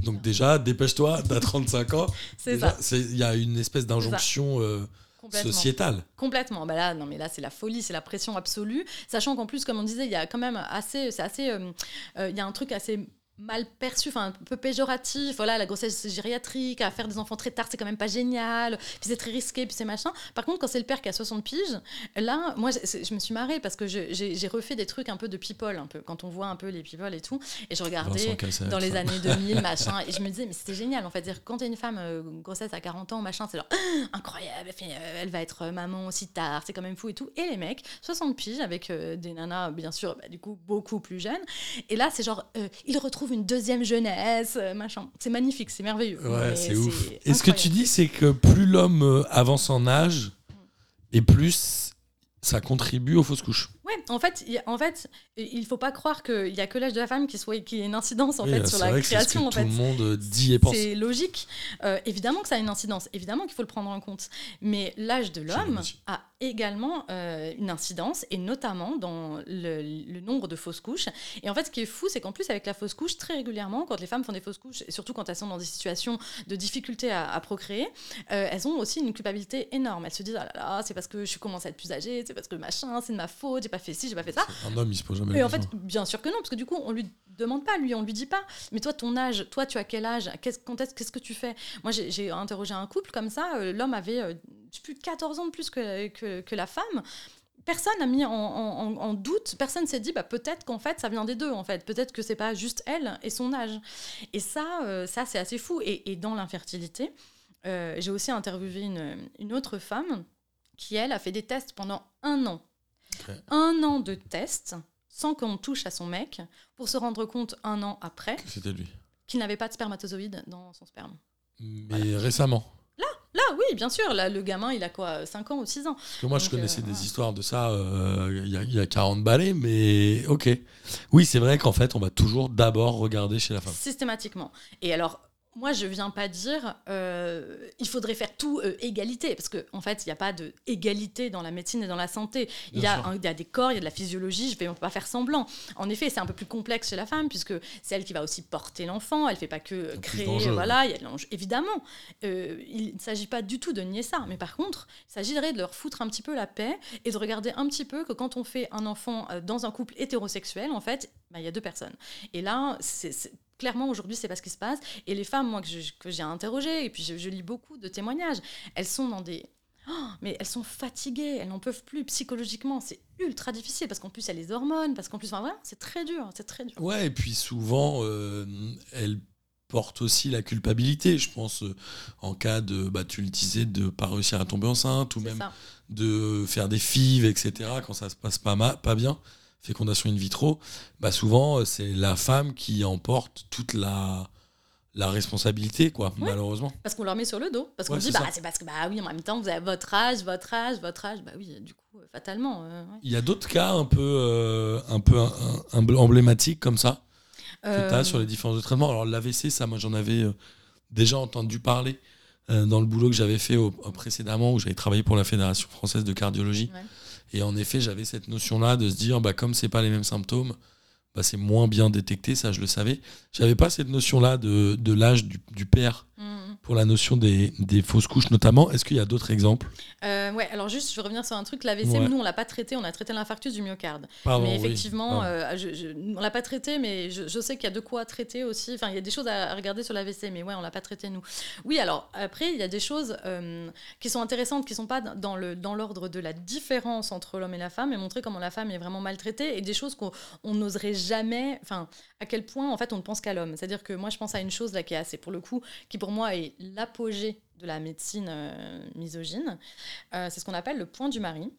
Donc, déjà, dépêche-toi, t'as 35 ans. C'est ça, Il y a une espèce d'injonction euh, complètement. sociétale. Complètement. Bah là, non, mais là, c'est la folie, c'est la pression absolue. Sachant qu'en plus, comme on disait, il y a quand même assez, c'est assez, euh, euh, il y a un truc assez mal perçu, enfin un peu péjoratif. Voilà, la grossesse gériatrique, à faire des enfants très tard, c'est quand même pas génial. Puis c'est très risqué, puis c'est machin. Par contre, quand c'est le père qui a 60 piges, là, moi, je, me suis marrée parce que j'ai refait des trucs un peu de people, un peu quand on voit un peu les people et tout, et je regardais Vincent dans les années 2000, machin, et je me disais mais c'était génial en fait. Dire quand t'es une femme euh, grossesse à 40 ans, machin, c'est genre incroyable, euh, elle va être maman aussi tard, c'est quand même fou et tout. Et les mecs, 60 piges avec euh, des nanas, bien sûr, bah, du coup beaucoup plus jeunes. Et là, c'est genre, euh, ils retrouvent une deuxième jeunesse, euh, machin. C'est magnifique, c'est merveilleux. Ouais, c'est ouf. Et ce que tu dis, c'est que plus l'homme euh, avance en âge, et plus ça contribue aux fausses couches. Ouais, en fait, il en fait, il faut pas croire qu'il y a que l'âge de la femme qui soit qui ait une incidence en Oui, fait c'est sur la c'est ce création. tout fait. le monde euh, dit et pense. C'est logique. Euh, évidemment que ça a une incidence. Évidemment qu'il faut le prendre en compte. Mais l'âge de l'homme a également euh, une incidence, et notamment dans le, le nombre de fausses couches. Et en fait, ce qui est fou, c'est qu'en plus, avec la fausse couche, très régulièrement, quand les femmes font des fausses couches, et surtout quand elles sont dans des situations de difficulté à, à procréer, euh, elles ont aussi une culpabilité énorme. Elles se disent, ah là là, c'est parce que je commence à être plus âgée, c'est parce que machin, c'est de ma faute, pas fait ci, j'ai pas fait ça. Un homme, il se pose jamais Et en fait, bien sûr que non, parce que du coup, on lui demande pas, lui, on lui dit pas. Mais toi, ton âge, toi, tu as quel âge? Qu'est-ce qu'est-ce que tu fais? Moi, j'ai interrogé un couple comme ça. euh, L'homme avait euh, plus de 14 ans de plus que, que, que la femme. Personne n'a mis en, en- en- en doute, personne s'est dit bah, peut-être qu'en fait ça vient des deux en fait, peut-être que c'est pas juste elle et son âge. Et ça, euh, ça c'est assez fou. Et, et dans l'infertilité, euh, j'ai aussi interviewé une, une autre femme qui elle a fait des tests pendant un an Un an de tests sans qu'on touche à son mec pour se rendre compte un an après C'était lui. qu'il n'avait pas de spermatozoïdes dans son sperme. Mais récemment. Là, oui, bien sûr, là, le gamin, il a quoi 5 ans ou 6 ans Parce que moi, je connaissais euh, des histoires de ça euh, il y, y a 40 balais, mais ok. Oui, c'est vrai qu'en fait, on va toujours d'abord regarder chez la femme. Systématiquement. Et alors, moi, je viens pas dire euh, il faudrait faire tout euh, égalité, parce qu'en en fait, il n'y a pas de égalité dans la médecine et dans la santé. Il y, a sûr. un- il y a des corps, il y a de la physiologie, je ne vais pas faire semblant. En effet, c'est un peu plus complexe chez la femme, puisque c'est elle qui va aussi porter l'enfant, elle ne fait pas que créer, voilà, il y a de l'enjeu. Évidemment, euh, il ne s'agit pas du tout de nier ça, mais par contre, il s'agirait de leur foutre un petit peu la paix et de regarder un petit peu que quand on fait un enfant euh, dans un couple hétérosexuel, en fait, bah, il y a deux personnes. Et là, c'est clairement aujourd'hui, c'est pas ce qui se passe. Et les femmes, moi, que j'ai interrogées, et puis je, je lis beaucoup de témoignages, elles sont dans des. Oh, mais elles sont fatiguées, elles n'en peuvent plus psychologiquement. C'est ultra difficile parce qu'en plus, il y a les hormones, parce qu'en plus, enfin, vraiment, c'est très dur, c'est très dur. Ouais, et puis souvent, euh, elle porte aussi la culpabilité, je pense, euh, en cas de, bah, tu le disais, de pas réussir à tomber enceinte, ou même ça. de faire des fives, etc., quand ça se passe pas, ma- pas bien, fécondation in vitro, bah souvent, euh, c'est la femme qui emporte toute la, la responsabilité, quoi, Ouais. malheureusement. Parce qu'on leur met sur le dos. Parce qu'on Ouais, dit, c'est bah, c'est parce que, bah oui, en même temps, vous avez votre âge, votre âge, votre âge. Bah oui, du coup, euh, fatalement. euh, ouais. Il y a d'autres cas un peu, euh, un peu un- un- emblématiques comme ça que tu Euh, as sur les différences de traitement. Alors l'AVC, ça, moi j'en avais euh, déjà entendu parler euh, dans le boulot que j'avais fait au- précédemment, où j'avais travaillé pour la Fédération française de cardiologie. Et en effet, j'avais cette notion-là de se dire, bah, comme c'est pas les mêmes symptômes, bah, c'est moins bien détecté, ça je le savais. J'avais pas cette notion-là de, de l'âge du, du père mm. Pour la notion des, des fausses couches notamment. Est-ce qu'il y a d'autres exemples Euh, ouais, alors juste, je veux revenir sur un truc. L'AVC, Ouais. nous, on l'a pas traité. On a traité l'infarctus du myocarde. Pardon, mais oui. effectivement, Pardon. euh, je, je- on l'a pas traité, mais je, je sais qu'il y a de quoi traiter aussi. Enfin, il y a des choses à regarder sur l'AVC, mais ouais, on l'a pas traité nous. Oui, alors après, il y a des choses euh, qui sont intéressantes, qui sont pas dans le dans l'ordre de la différence entre l'homme et la femme, et montrer comment la femme est vraiment maltraitée, et des choses qu'on on n'oserait jamais. Enfin, à quel point en fait on ne pense qu'à l'homme. C'est-à-dire que moi, je pense à une chose là qui est assez, pour le coup, qui pour moi est l'apogée de la médecine euh, misogyne. Euh, c'est ce qu'on appelle le point du mari.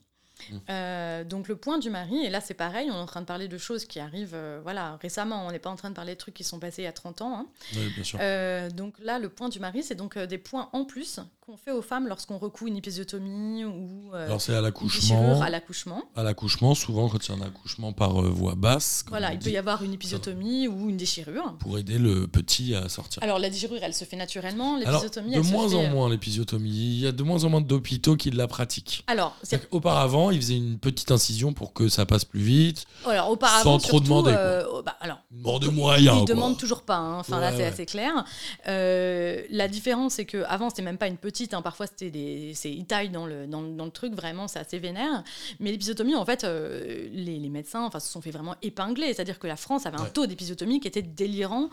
Mmh. Euh, donc le point du mari, et là c'est pareil, on est en train de parler de choses qui arrivent euh, voilà, récemment, on n'est pas en train de parler de trucs qui sont passés il y a 30 ans. hein. Oui, bien sûr. Euh, donc là, le point du mari, c'est donc des points en plus qu'on fait aux femmes lorsqu'on recoue une épisiotomie ou Alors c'est à l'accouchement. à l'accouchement. À l'accouchement, souvent quand a un accouchement par voie basse, Voilà, il dit, peut y avoir une épisiotomie ou une déchirure. pour aider le petit à sortir. Alors la déchirure, elle se fait naturellement, l'épisiotomie, de elle se moins fait, en moins l'épisiotomie. Il y a de moins en moins d'hôpitaux qui la pratiquent. Alors, c'est Auparavant, avant, ils faisaient une petite incision pour que ça passe plus vite. Alors, auparavant, Sans trop surtout, demander, quoi. euh, bah, alors, de moyens. Ils quoi. demandent toujours pas. hein. Enfin, là, c'est ouais. assez clair. Euh, la différence, c'est que avant, c'était même pas une petite. hein. Parfois, c'était des, c'est ils taillent dans le, dans, dans le truc. Vraiment, c'est assez vénère. Mais l'épisiotomie, en fait, euh, les, les médecins, enfin, se sont fait vraiment épingler. C'est-à-dire que la France avait un Ouais. taux d'épisiotomie qui était délirant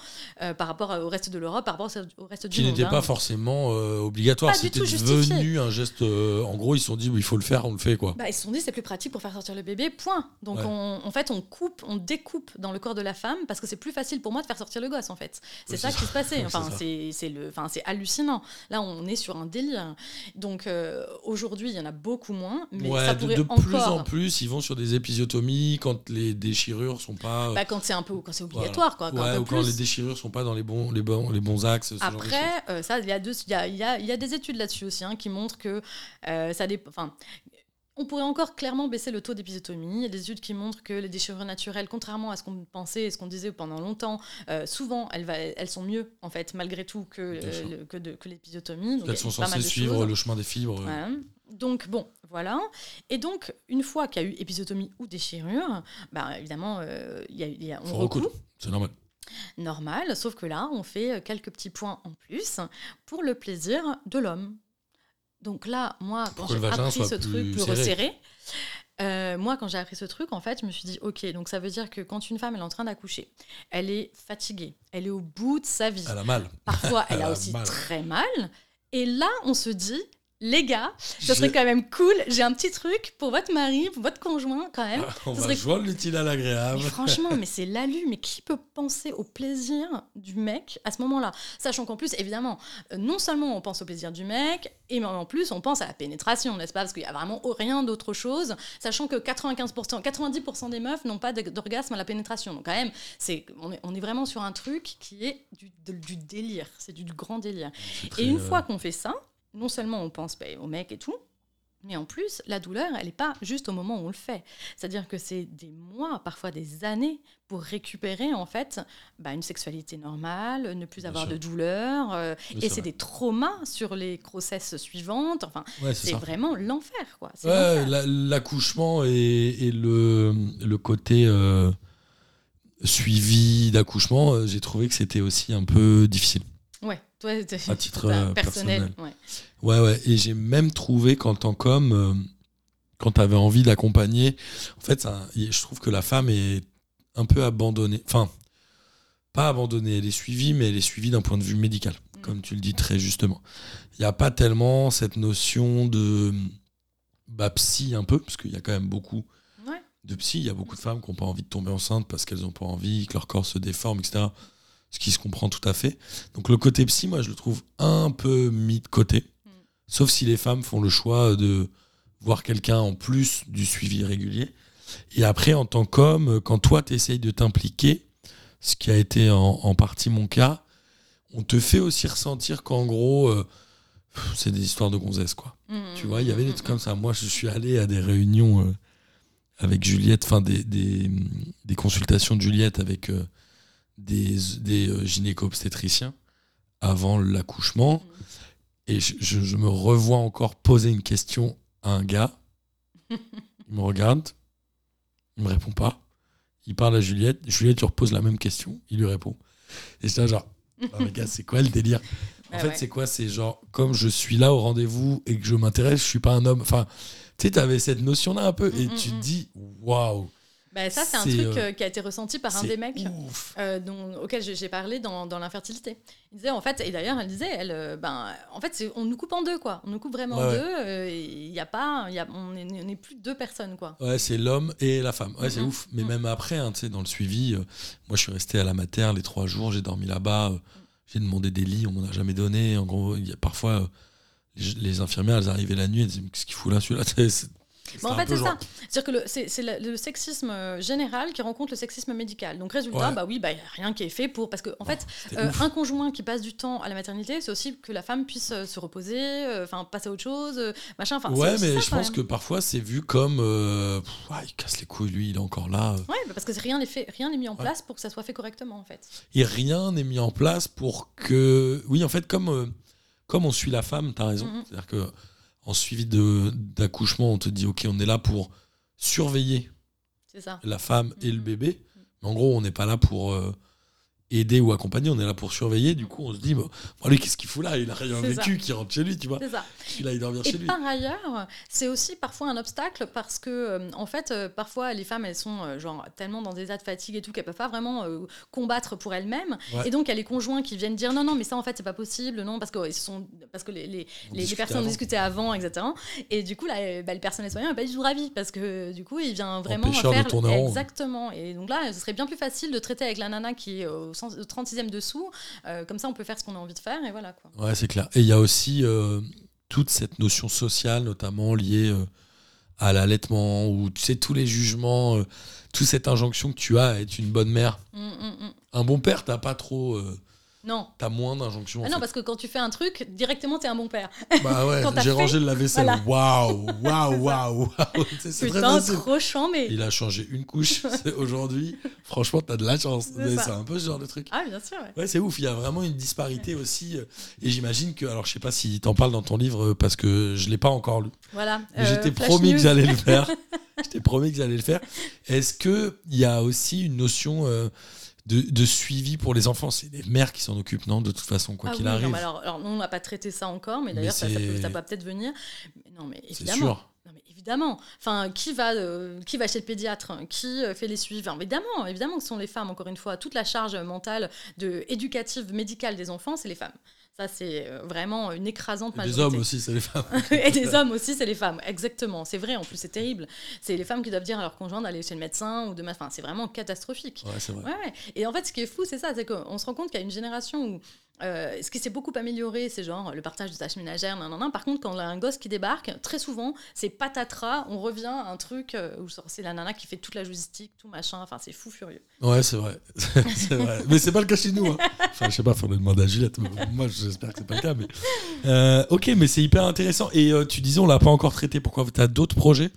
par rapport au reste de l'Europe, par rapport au reste du Qui monde. n'était hein. pas forcément euh, obligatoire. C'était devenu un geste. en gros, ils se sont dit, il faut le faire, on le fait, quoi. Bah, ils se sont dit c'est plus pratique pour faire sortir le bébé, point. Donc Ouais. on, en fait on coupe, on découpe dans le corps de la femme parce que c'est plus facile pour moi de faire sortir le gosse en fait. C'est Oui, ça qui se passait. Enfin c'est le, enfin c'est hallucinant. Là on est sur un délire. Donc euh, aujourd'hui il y en a beaucoup moins, mais ouais, ça de, pourrait de encore. plus en plus, ils vont sur des épisiotomies quand les déchirures sont pas. euh, Bah, quand c'est un peu, quand c'est obligatoire quoi. quand ouais, ou quand les déchirures sont pas dans les bons, les bons, les bons axes. ce genre de choses. Après, euh, ça, il y, a deux- il y, a, y a- y a des études là-dessus aussi hein, qui montrent que euh, ça dépend. Enfin, on pourrait encore clairement baisser le taux d'épisiotomie. Il y a des études qui montrent que les déchirures naturelles, contrairement à ce qu'on pensait et ce qu'on disait pendant longtemps, euh, souvent elles, va- elles sont mieux en fait malgré tout que, euh, le- que, de- que l'épisiotomie. Donc, Elles sont censées suivre choses. le chemin des fibres. euh. Voilà. Donc bon, voilà. Et donc une fois qu'il y a eu épisiotomie ou déchirure, bah, évidemment, euh, il y a- y a- on. C'est normal. normal, sauf que là, on fait euh, quelques petits points en plus pour le plaisir de l'homme. Donc là, moi, quand j'ai appris ce truc plus serré. resserré, euh, moi, quand j'ai appris ce truc, en fait, je me suis dit, ok, donc ça veut dire que quand une femme elle est en train d'accoucher, elle est fatiguée, elle est au bout de sa vie. Elle a mal. Parfois, elle elle a a aussi mal. très mal. Et là, on se dit, les gars, ça serait quand même cool. J'ai un petit truc pour votre mari, pour votre conjoint, quand même. On Ça va serait l'utile à l'agréable. franchement, mais c'est l'alu. Mais qui peut penser au plaisir du mec à ce moment-là? Sachant qu'en plus, évidemment, euh, non seulement on pense au plaisir du mec, et mais en plus on pense à la pénétration, n'est-ce pas? Parce qu'il y a vraiment rien d'autre chose. Sachant que 95%, 90% des meufs n'ont pas d'orgasme à la pénétration. Donc quand même, c'est on est, on est vraiment sur un truc qui est du, délire. C'est du grand délire. Et une euh, fois qu'on fait ça, non seulement on pense bah, au mec et tout, mais en plus, la douleur, elle n'est pas juste au moment où on le fait. C'est-à-dire que c'est des mois, parfois des années, pour récupérer en fait bah, une sexualité normale, ne plus avoir de douleur. euh, et c'est des traumas sur les grossesses suivantes. Enfin, Ouais, c'est vraiment l'enfer, quoi. Ouais, l'accouchement et, et le, le côté euh, suivi d'accouchement, euh, j'ai trouvé que c'était aussi un peu difficile. Ouais, toi, À titre, euh, personnel. personnel. ouais. Ouais, ouais. Et j'ai même trouvé qu'en tant qu'homme, euh, quand tu avais envie d'accompagner, en fait, ça- je trouve que la femme est un peu abandonnée. Enfin, pas abandonnée, elle est suivie, mais elle est suivie d'un point de vue médical, Mm. comme tu le dis très justement. Il n'y a pas tellement cette notion de bah, psy un peu, parce qu'il y a quand même beaucoup Ouais. de psy. Il y a beaucoup de femmes qui n'ont pas envie de tomber enceinte parce qu'elles n'ont pas envie, que leur corps se déforme, etc. Ce qui se comprend tout à fait. Donc le côté psy, moi, je le trouve un peu mis de côté. Mm. Sauf si les femmes font le choix de voir quelqu'un en plus du suivi régulier. Et après, en tant qu'homme, quand toi, tu essayes de t'impliquer, ce qui a été en, en partie mon cas, on te fait aussi ressentir qu'en gros, euh, c'est des histoires de gonzesse, quoi. Mm, Tu vois, il y avait des mm, trucs comme ça. Moi, je suis allé à des réunions euh, avec Juliette, enfin des, des, des consultations de Juliette avec euh, des, des euh, gynéco-obstétriciens avant l'accouchement. Et je, je- je me revois encore poser une question à un gars. Il me regarde, il me répond pas. Il parle à Juliette. Juliette lui repose la même question. Il lui répond. Et c'est là, genre, Ah, gars, c'est quoi le délire? En Ah fait, ouais. c'est quoi? C'est genre, comme je suis là au rendez-vous et que je m'intéresse, je suis pas un homme. Enfin, tu sais, t'avais cette notion-là un peu et Mm, tu mm, te dis, waouh, Bah, ça, c'est un truc euh, euh, qui a été ressenti par un des mecs. euh, dont, auquel j'ai parlé dans, dans l'infertilité. Il disait en fait, et d'ailleurs elle disait, elle, euh, ben, en fait, on nous coupe en deux quoi. On nous coupe vraiment en Ouais, deux. euh, Il a pas, y a, on est, on est plus deux personnes quoi. Ouais, c'est l'homme et la femme. Ouais, c'est Mhm. ouf. Mais Mhm. même après, hein, tu sais, dans le suivi, moi, je suis resté à la mater les trois jours, j'ai dormi là-bas, j'ai demandé des lits, on m'en a jamais donné. En gros, y a parfois, les, les infirmières, elles arrivaient la nuit, elles disaient, qu'est-ce qu'il fout là, celui-là? Mais en c'était un fait, c'est ça. C'est-à-dire que c'est le, le sexisme euh, général qui rencontre le sexisme médical. Donc résultat, Ouais. bah oui, bah rien qui est fait pour parce que en Bon, fait, euh, un conjoint qui passe du temps à la maternité, c'est aussi que la femme puisse euh, se reposer, euh, enfin passer à autre chose, euh, machin. Ouais, mais ça, je pense même. que parfois, c'est vu comme, pff, ouais, il casse les couilles, lui, il est encore là. Ouais, bah, parce que rien n'est fait, rien n'est mis en Ouais. place pour que ça soit fait correctement en fait. et rien n'est mis en place pour que oui en fait comme comme on suit la femme t'as raison Mhm. c'est à dire que en suivi de- d'accouchement, on te dit, ok, on est là pour surveiller ça. la femme et le Mhm. bébé. Mais en gros, on n'est pas là pour euh, aider ou accompagner, on est là pour surveiller. Du coup, on se dit, bah, bon, lui, qu'est-ce qu'il fout là? Il a rien vécu, qui rentre chez lui, tu vois. C'est ça. Il aille dormir Et chez lui. par ailleurs, c'est aussi parfois un obstacle parce que, euh, en fait, euh, parfois les femmes, elles sont euh, genre tellement dans des états de fatigue et tout qu'elles peuvent pas vraiment euh, combattre pour elles-mêmes. Ouais. Et donc, il y a les conjoints qui viennent dire non, non, mais ça, en fait, c'est pas possible, non, parce que, ils sont, parce que les, les, personnes ont discuté avant, etc. Et du coup, là, bah, le personnel soignant n'est pas du tout ravi parce que, du coup, il vient vraiment Empêcheur de faire. Exactement. Et donc là, ce serait bien plus facile de traiter avec la nana qui est au 36e dessous. Euh, comme ça, on peut faire ce qu'on a envie de faire et voilà quoi. Ouais, c'est clair. Et il y a aussi euh, toute cette notion sociale, notamment liée euh, à l'allaitement, ou tu sais, tous les jugements, toute cette injonction que tu as à être une bonne mère. Mm, mm, mm. Un bon père, t'as pas trop. Non. t'as moins d'injonctions. Ah non, fait. parce que quand tu fais un truc, directement, t'es un bon père. Bah ouais, j'ai fait, rangé le lave-vaisselle. Waouh, waouh, waouh, waouh. C'est très facile. trop chambé. Il a changé une couche aujourd'hui. Franchement, t'as de la chance. C'est un peu ce genre de truc. Ah, bien sûr, ouais. Ouais, c'est ouf. Il y a vraiment une disparité aussi. euh, Et j'imagine que, alors je sais pas si t'en parles dans ton livre euh, parce que je l'ai pas encore lu. Voilà. Euh, J'étais promis news. que j'allais le faire. J'étais promis que j'allais le faire. Est-ce que il y a aussi une notion euh, de, de suivi pour les enfants C'est les mères qui s'en occupent, non De toute façon, quoi Ah qu'il oui, arrive. alors, alors, nous, on n'a pas traité ça encore, mais d'ailleurs, ça, ça peut, ça peut-être venir. Mais non, mais C'est évidemment. sûr. Non, mais évidemment. Enfin, qui va, euh, qui va chez le pédiatre? Qui euh, fait les suivis? Enfin, Évidemment, évidemment que ce sont les femmes, encore une fois. Toute la charge mentale de, éducative, médicale des enfants, c'est les femmes. Ça, c'est euh, vraiment une écrasante Et des majorité. hommes aussi, c'est les femmes. et des hommes aussi, c'est les femmes. Exactement. C'est vrai, en plus, c'est terrible. C'est les femmes qui doivent dire à leur conjoint d'aller chez le médecin ou de. Enfin, c'est vraiment catastrophique. Ouais, c'est vrai. Ouais. Et en fait, ce qui est fou, c'est ça, c'est qu'on se rend compte qu'il y a une génération où euh, ce qui s'est beaucoup amélioré, c'est genre le partage de tâches ménagères, nan, nan, nan. Par contre, quand on a un gosse qui débarque, très souvent, c'est patatras, on revient à un truc euh, où c'est la nana qui fait toute la logistique, tout machin, enfin, c'est fou furieux. Ouais, c'est vrai. vrai. Mais c'est pas le cas chez nous. hein. Enfin, sais pas, faudrait demander à Juliette. Moi, j'espère que c'est pas le cas. Mais... Euh, ok, mais c'est hyper intéressant. Et tu disais, on l'a pas encore traité. Pourquoi? T'as d'autres projets?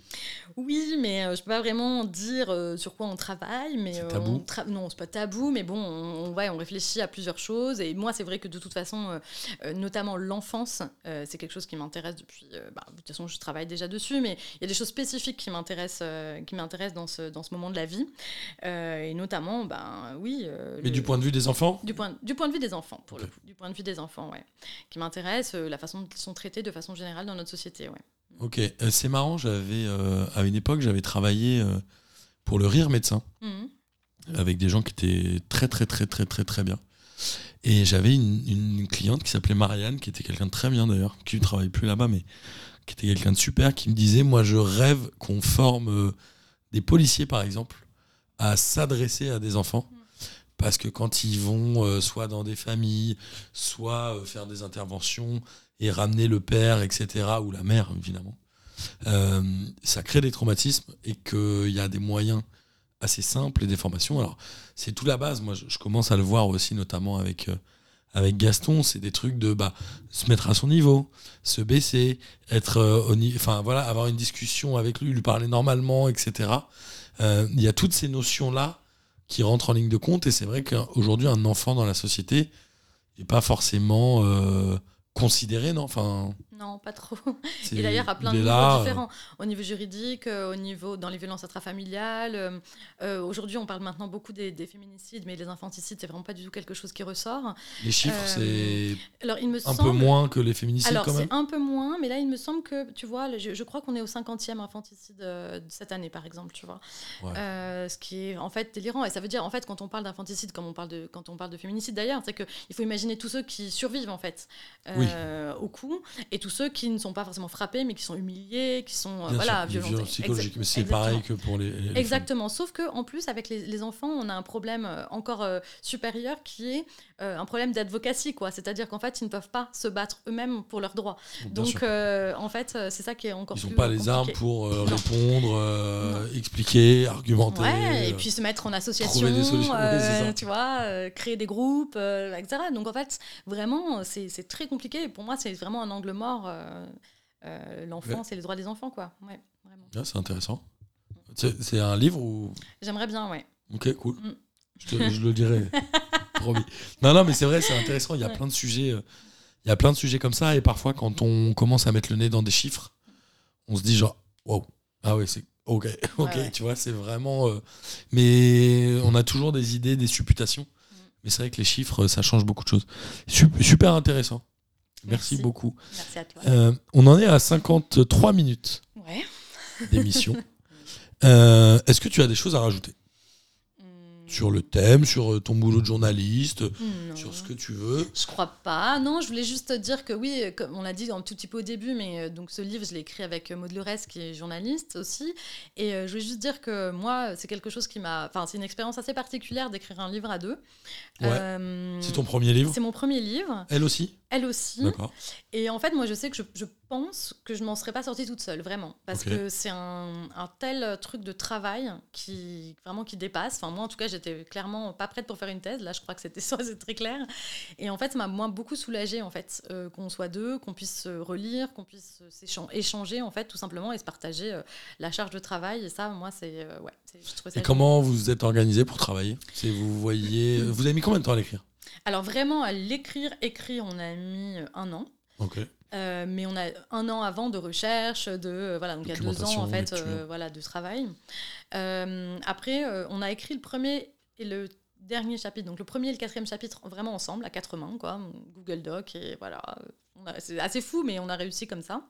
Oui, mais euh, je peux pas vraiment dire euh, sur quoi on travaille. mais C'est euh, tabou on tra- Non, c'est pas tabou, mais bon, on, on- ouais, on réfléchit à plusieurs choses. Et moi, c'est vrai que de toute façon, euh, notamment l'enfance, c'est quelque chose qui m'intéresse depuis. bah, de toute façon, je travaille déjà dessus, mais il y a des choses spécifiques qui m'intéressent, qui m'intéressent dans ce, dans ce moment de la vie. Et notamment, ben oui. Mais le- du point de vue des enfants? Du point, du point de vue des enfants, pour le coup. Du point de vue des enfants, ouais. Qui m'intéresse, la façon dont ils sont traités de façon générale dans notre société, ouais. Ok, Euh, c'est marrant. J'avais euh, à une époque, j'avais travaillé euh, pour le Rire Médecin Mhm. avec des gens qui étaient très très très très très très bien. Et j'avais une, une cliente qui s'appelait Marianne, qui était quelqu'un de très bien d'ailleurs, qui ne travaille plus là-bas, mais qui était quelqu'un de super, qui me disait, moi je rêve qu'on forme des policiers par exemple à s'adresser à des enfants. Parce que quand ils vont soit dans des familles, soit faire des interventions et ramener le père, etc., ou la mère, évidemment, euh, ça crée des traumatismes et qu'il y a des moyens assez simples et des formations. Alors, c'est tout la base. Moi, je, commence à le voir aussi, notamment avec, euh, avec Gaston. C'est des trucs de bah, se mettre à son niveau, se baisser, être euh, enfin voilà, avoir une discussion avec lui, lui parler normalement, etc. Il y a toutes ces notions-là qui rentrent en ligne de compte. Et c'est vrai qu'aujourd'hui, un enfant dans la société n'est pas forcément considéré, non Enfin, Non, pas trop. Et d'ailleurs, à plein il de niveaux là, euh, différents. Au niveau juridique, euh, au niveau dans les violences intrafamiliales. euh, euh, Aujourd'hui, on parle maintenant beaucoup des, des féminicides, mais les infanticides, c'est vraiment pas du tout quelque chose qui ressort. Les chiffres, c'est il un semble. peu moins que les féminicides Alors, quand même? c'est un peu moins, mais là, il me semble que, tu vois, je, je crois qu'on est au 50e infanticide de cette année, par exemple, tu vois. Ouais. Ce qui est en fait délirant. Et ça veut dire, en fait, quand on parle d'infanticide, comme on parle de, quand on parle de féminicide d'ailleurs, c'est qu'il faut imaginer tous ceux qui survivent, en fait, au coup, et tous ceux qui ne sont pas forcément frappés, mais qui sont humiliés, qui sont, euh, voilà, sûr, des violentés. violences psychologiques, Exact- mais c'est exactement. pareil que pour les, les femmes. Exactement, sauf que en plus avec les, les enfants, on a un problème euh, encore euh, supérieur qui est euh, un problème d'advocacy, quoi. C'est-à-dire qu'en fait, ils ne peuvent pas se battre eux-mêmes pour leurs droits. Bien Donc, euh, en fait, euh, c'est ça qui est encore Ils n'ont plus pas les armes pour euh, répondre, expliquer, argumenter. Ouais, et puis se mettre en association, des oui, tu vois, créer des groupes, etc. Donc en fait, vraiment, c'est très compliqué. Et pour moi, c'est vraiment un angle mort, l'enfance et les droits des enfants, quoi. Ouais, vraiment. ah, c'est intéressant. C'est c'est un livre ou J'aimerais bien, ouais. Ok, cool. Mm. Je, te- je le dirai. Promis. Non, non, mais c'est vrai, c'est intéressant. Il y a plein de sujets. euh, Il y a plein de sujets comme ça, et parfois, quand on commence à mettre le nez dans des chiffres, on se dit genre, wow, ah ouais, c'est ok, ok, ouais. tu vois, c'est vraiment. euh, mais on a toujours des idées, des supputations. Mm. Mais c'est vrai que les chiffres, ça change beaucoup de choses. Sup- super intéressant. Merci, Merci. beaucoup. Merci à toi. Euh, on en est à 53 minutes Ouais. d'émission. Euh, Est-ce que tu as des choses à rajouter? Sur le thème, sur euh, ton boulot de journaliste, non. sur ce que tu veux Je crois pas. Non, je voulais juste dire que oui, euh, comme on l'a dit un tout petit peu au début, mais euh, donc ce livre, je l'ai écrit avec euh, Maud Lorès, qui est journaliste aussi. Et euh, je voulais juste dire que moi, c'est quelque chose qui m'a. Enfin, c'est une expérience assez particulière d'écrire un livre à deux. Ouais. Euh, C'est ton premier livre C'est mon premier livre. Elle aussi? Elle aussi. Et en fait, moi, je sais que je, je pense que je m'en serais pas sortie toute seule, vraiment. Parce que c'est un, un tel truc de travail qui, vraiment, qui dépasse. Enfin, moi, en tout cas, j'étais clairement pas prête pour faire une thèse. Là, je crois que c'était ça, c'est très clair. Et en fait, ça m'a moi beaucoup soulagée, en fait, euh, qu'on soit deux, qu'on puisse se relire, qu'on puisse euh, échanger, en fait, tout simplement, et se partager euh, la charge de travail. Et ça, moi, c'est. euh, ouais, je ça Et comment vous vous êtes organisé pour travailler? Vous voyez. Vous avez mis combien de temps à l'écrire? Alors, vraiment, à l'écrire, écrire, on a mis euh, un an. Ok. Euh, mais on a un an avant de recherche, de euh, voilà, donc il y a deux ans en fait, euh, voilà, de travail. Après, on a écrit le premier et le dernier chapitre, donc le premier et le quatrième chapitre vraiment ensemble, à quatre mains, quoi, Google Doc et voilà. C'est assez fou, mais on a réussi comme ça.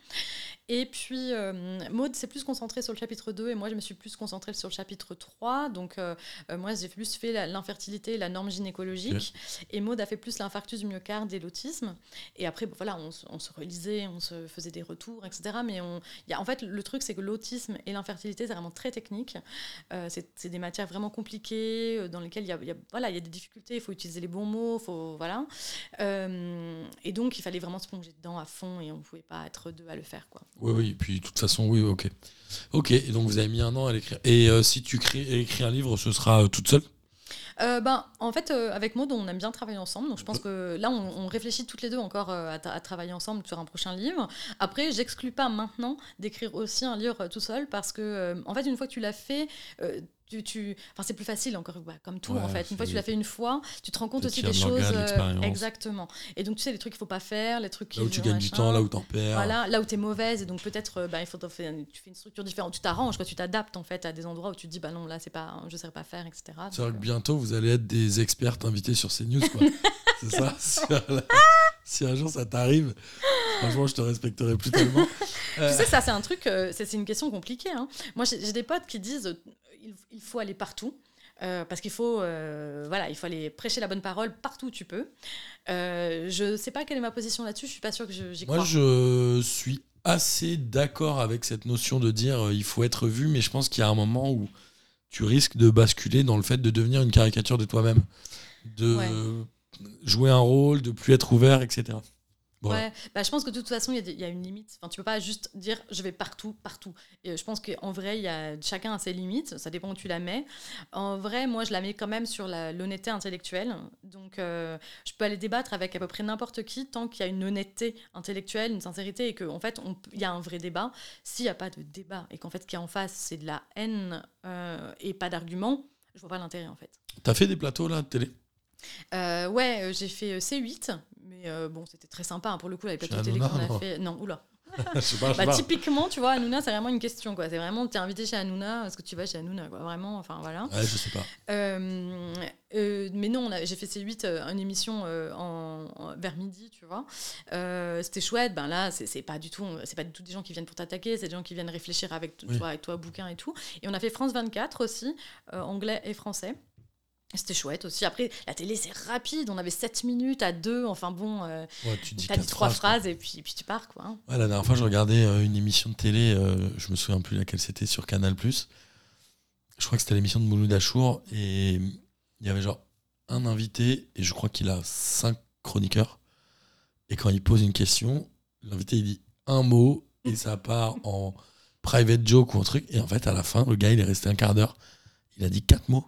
Et puis, euh, Maud s'est plus concentrée sur le chapitre 2 et moi, je me suis plus concentrée sur le chapitre 3. Donc, euh, euh, moi, j'ai plus fait l'infertilité et la norme gynécologique. Et Maud a fait plus l'infarctus du myocarde et l'autisme. Et après, bon, voilà, on, se- on se relisait, on se faisait des retours, etc. Mais on, y a, en fait, le truc, c'est que l'autisme et l'infertilité, c'est vraiment très technique. Euh, c'est des matières vraiment compliquées, dans lesquelles il y a, y a- voilà, y a des difficultés, il faut utiliser les bons mots, faut, voilà. Et donc, il fallait vraiment se plonger dedans à fond et on ne pouvait pas être deux à le faire. Quoi. Oui, oui. Et puis, de toute façon, oui, ok. Ok. Et donc, vous avez mis un an à l'écrire. Et euh, si tu crées, écris un livre, ce sera euh, toute seule? Euh, ben, en fait, euh, avec Maud, on aime bien travailler ensemble. Donc, je pense que là, on, on réfléchit toutes les deux encore euh, à, à travailler ensemble sur un prochain livre. Après, j'exclus pas maintenant d'écrire aussi un livre tout seul parce que, en fait, une fois que tu l'as fait, tu, tu... Enfin, c'est plus facile encore, bah, comme tout Ouais, en fait. Une fois que tu l'as fait une fois, tu te rends compte Tu aussi des de choses. l'expérience. exactement. Et donc, tu sais, les trucs qu'il faut pas faire, les trucs. Là où tu gagnes du temps, là où t'en perds. Voilà, là où tu es mauvaise, et donc peut-être euh, bah, il faut faire- tu fais une structure différente, tu t'arranges, quoi, tu t'adaptes en fait à des endroits où tu te dis bah non là c'est pas, je sais pas faire, etc. C'est vrai que bientôt, vous allez être des expertes invitées sur CNews, quoi. c'est ça? Si un, jour ça t'arrive, franchement, je te respecterai plus tellement. Euh, Tu sais, ça, c'est un truc, euh, c'est une question compliquée. hein. Moi, j'ai des potes qui disent euh, il, il faut aller partout. euh, parce qu'il faut, euh, voilà, il faut aller prêcher la bonne parole partout où tu peux. Euh, je sais pas quelle est ma position là-dessus. Je suis pas sûre que je- j'y crois. Moi, je suis assez d'accord avec cette notion de dire il faut être vu, mais je pense qu'il y a un moment où tu risques de basculer dans le fait de devenir une caricature de toi-même, de jouer un rôle, de plus être ouvert, etc. Voilà. Ouais, bah, je pense que de toute façon, il y a y, a une limite. Enfin, tu peux pas juste dire je vais partout, partout. Et je pense qu'en vrai, y a, chacun a ses limites. Ça dépend où tu la mets. En vrai, moi, je la mets quand même sur l'honnêteté intellectuelle. Donc, euh, je peux aller débattre avec à peu près n'importe qui tant qu'il y a une honnêteté intellectuelle, une sincérité et qu'en en fait, il y a un vrai débat. S'il n'y a pas de débat et qu'en fait, ce qui est en face, c'est de la haine euh, et pas d'argument, je vois pas l'intérêt en fait. T'as fait des plateaux là de télé? Euh, ouais, euh, j'ai fait euh, C8, mais euh, bon, c'était très sympa hein, pour le coup, avec Chez plateau télé qu'on a fait. Non, oula. Pas, Bah, pas. typiquement, tu vois, Hanouna, c'est vraiment une question, quoi. C'est vraiment, t'es invité chez Hanouna, est-ce que tu vas chez Hanouna, quoi. Vraiment, enfin, voilà. Ouais, je sais pas. Euh, euh, mais non, j'ai fait C8, euh, une émission en, en- vers midi, tu vois. C'était chouette. Ben là, c'est pas du tout, c'est pas du tout des gens qui viennent pour t'attaquer, c'est des gens qui viennent réfléchir avec, Oui. vois, avec toi, bouquin et tout. Et on a fait France 24 aussi, anglais et français. C'était chouette aussi. Après, la télé, c'est rapide. On avait 7 minutes à deux. Enfin bon, euh, Ouais, tu dis t'as dit trois phrases, quoi. et puis, puis tu pars, quoi. hein. Ouais, la dernière fois, je regardais euh, une émission de télé, euh, je me souviens plus laquelle c'était, sur Canal+. Je crois que c'était l'émission de Mouloud Achour, et il y avait genre un invité, et je crois qu'il a cinq chroniqueurs. Et quand il pose une question, l'invité, il dit un mot, et ça part en private joke ou un truc. Et en fait, à la fin, le gars, il est resté un quart d'heure. Il a dit quatre mots.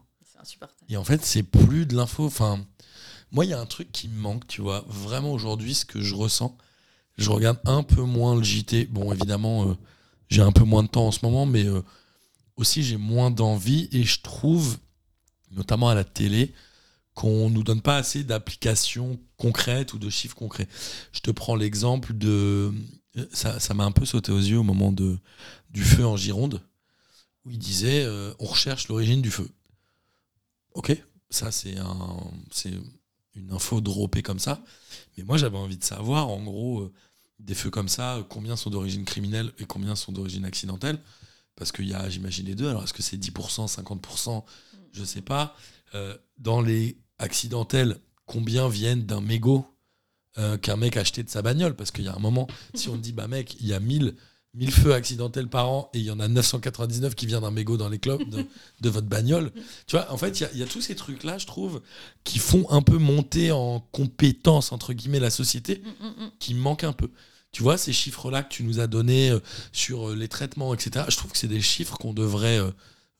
Et en fait, c'est plus de l'info. Enfin, moi, il y a un truc qui me manque, tu vois. Vraiment, aujourd'hui, ce que je ressens, je regarde un peu moins le JT. Bon, évidemment, euh, j'ai un peu moins de temps en ce moment, mais euh, aussi, j'ai moins d'envie. Et je trouve, notamment à la télé, qu'on nous donne pas assez d'applications concrètes ou de chiffres concrets. Je te prends l'exemple de. Ça ça m'a un peu sauté aux yeux au moment de, du feu en Gironde, où il disait euh, on recherche l'origine du feu. Ok, ça c'est un, c'est une info droppée comme ça. Mais moi j'avais envie de savoir, en gros, euh, des feux comme ça, combien sont d'origine criminelle et combien sont d'origine accidentelle? Parce qu'il y a, j'imagine, les deux. Alors est-ce que c'est 10%, 50% Je sais pas. Euh, dans les accidentelles, combien viennent d'un mégot euh, qu'un mec a acheté de sa bagnole? Parce qu'il y a un moment, si on dit, bah mec, il y a 1000, 1000 feux accidentels par an et il y en a 999 qui viennent d'un mégot dans les clubs de, de votre bagnole. Tu vois, en fait, il y a- il y, a tous ces trucs-là, je trouve, qui font un peu monter en compétence, entre guillemets, la société, Mm, mm, mm. qui manque un peu. Tu vois, ces chiffres-là que tu nous as donnés euh, sur euh, les traitements, etc., je trouve que c'est des chiffres qu'on devrait euh,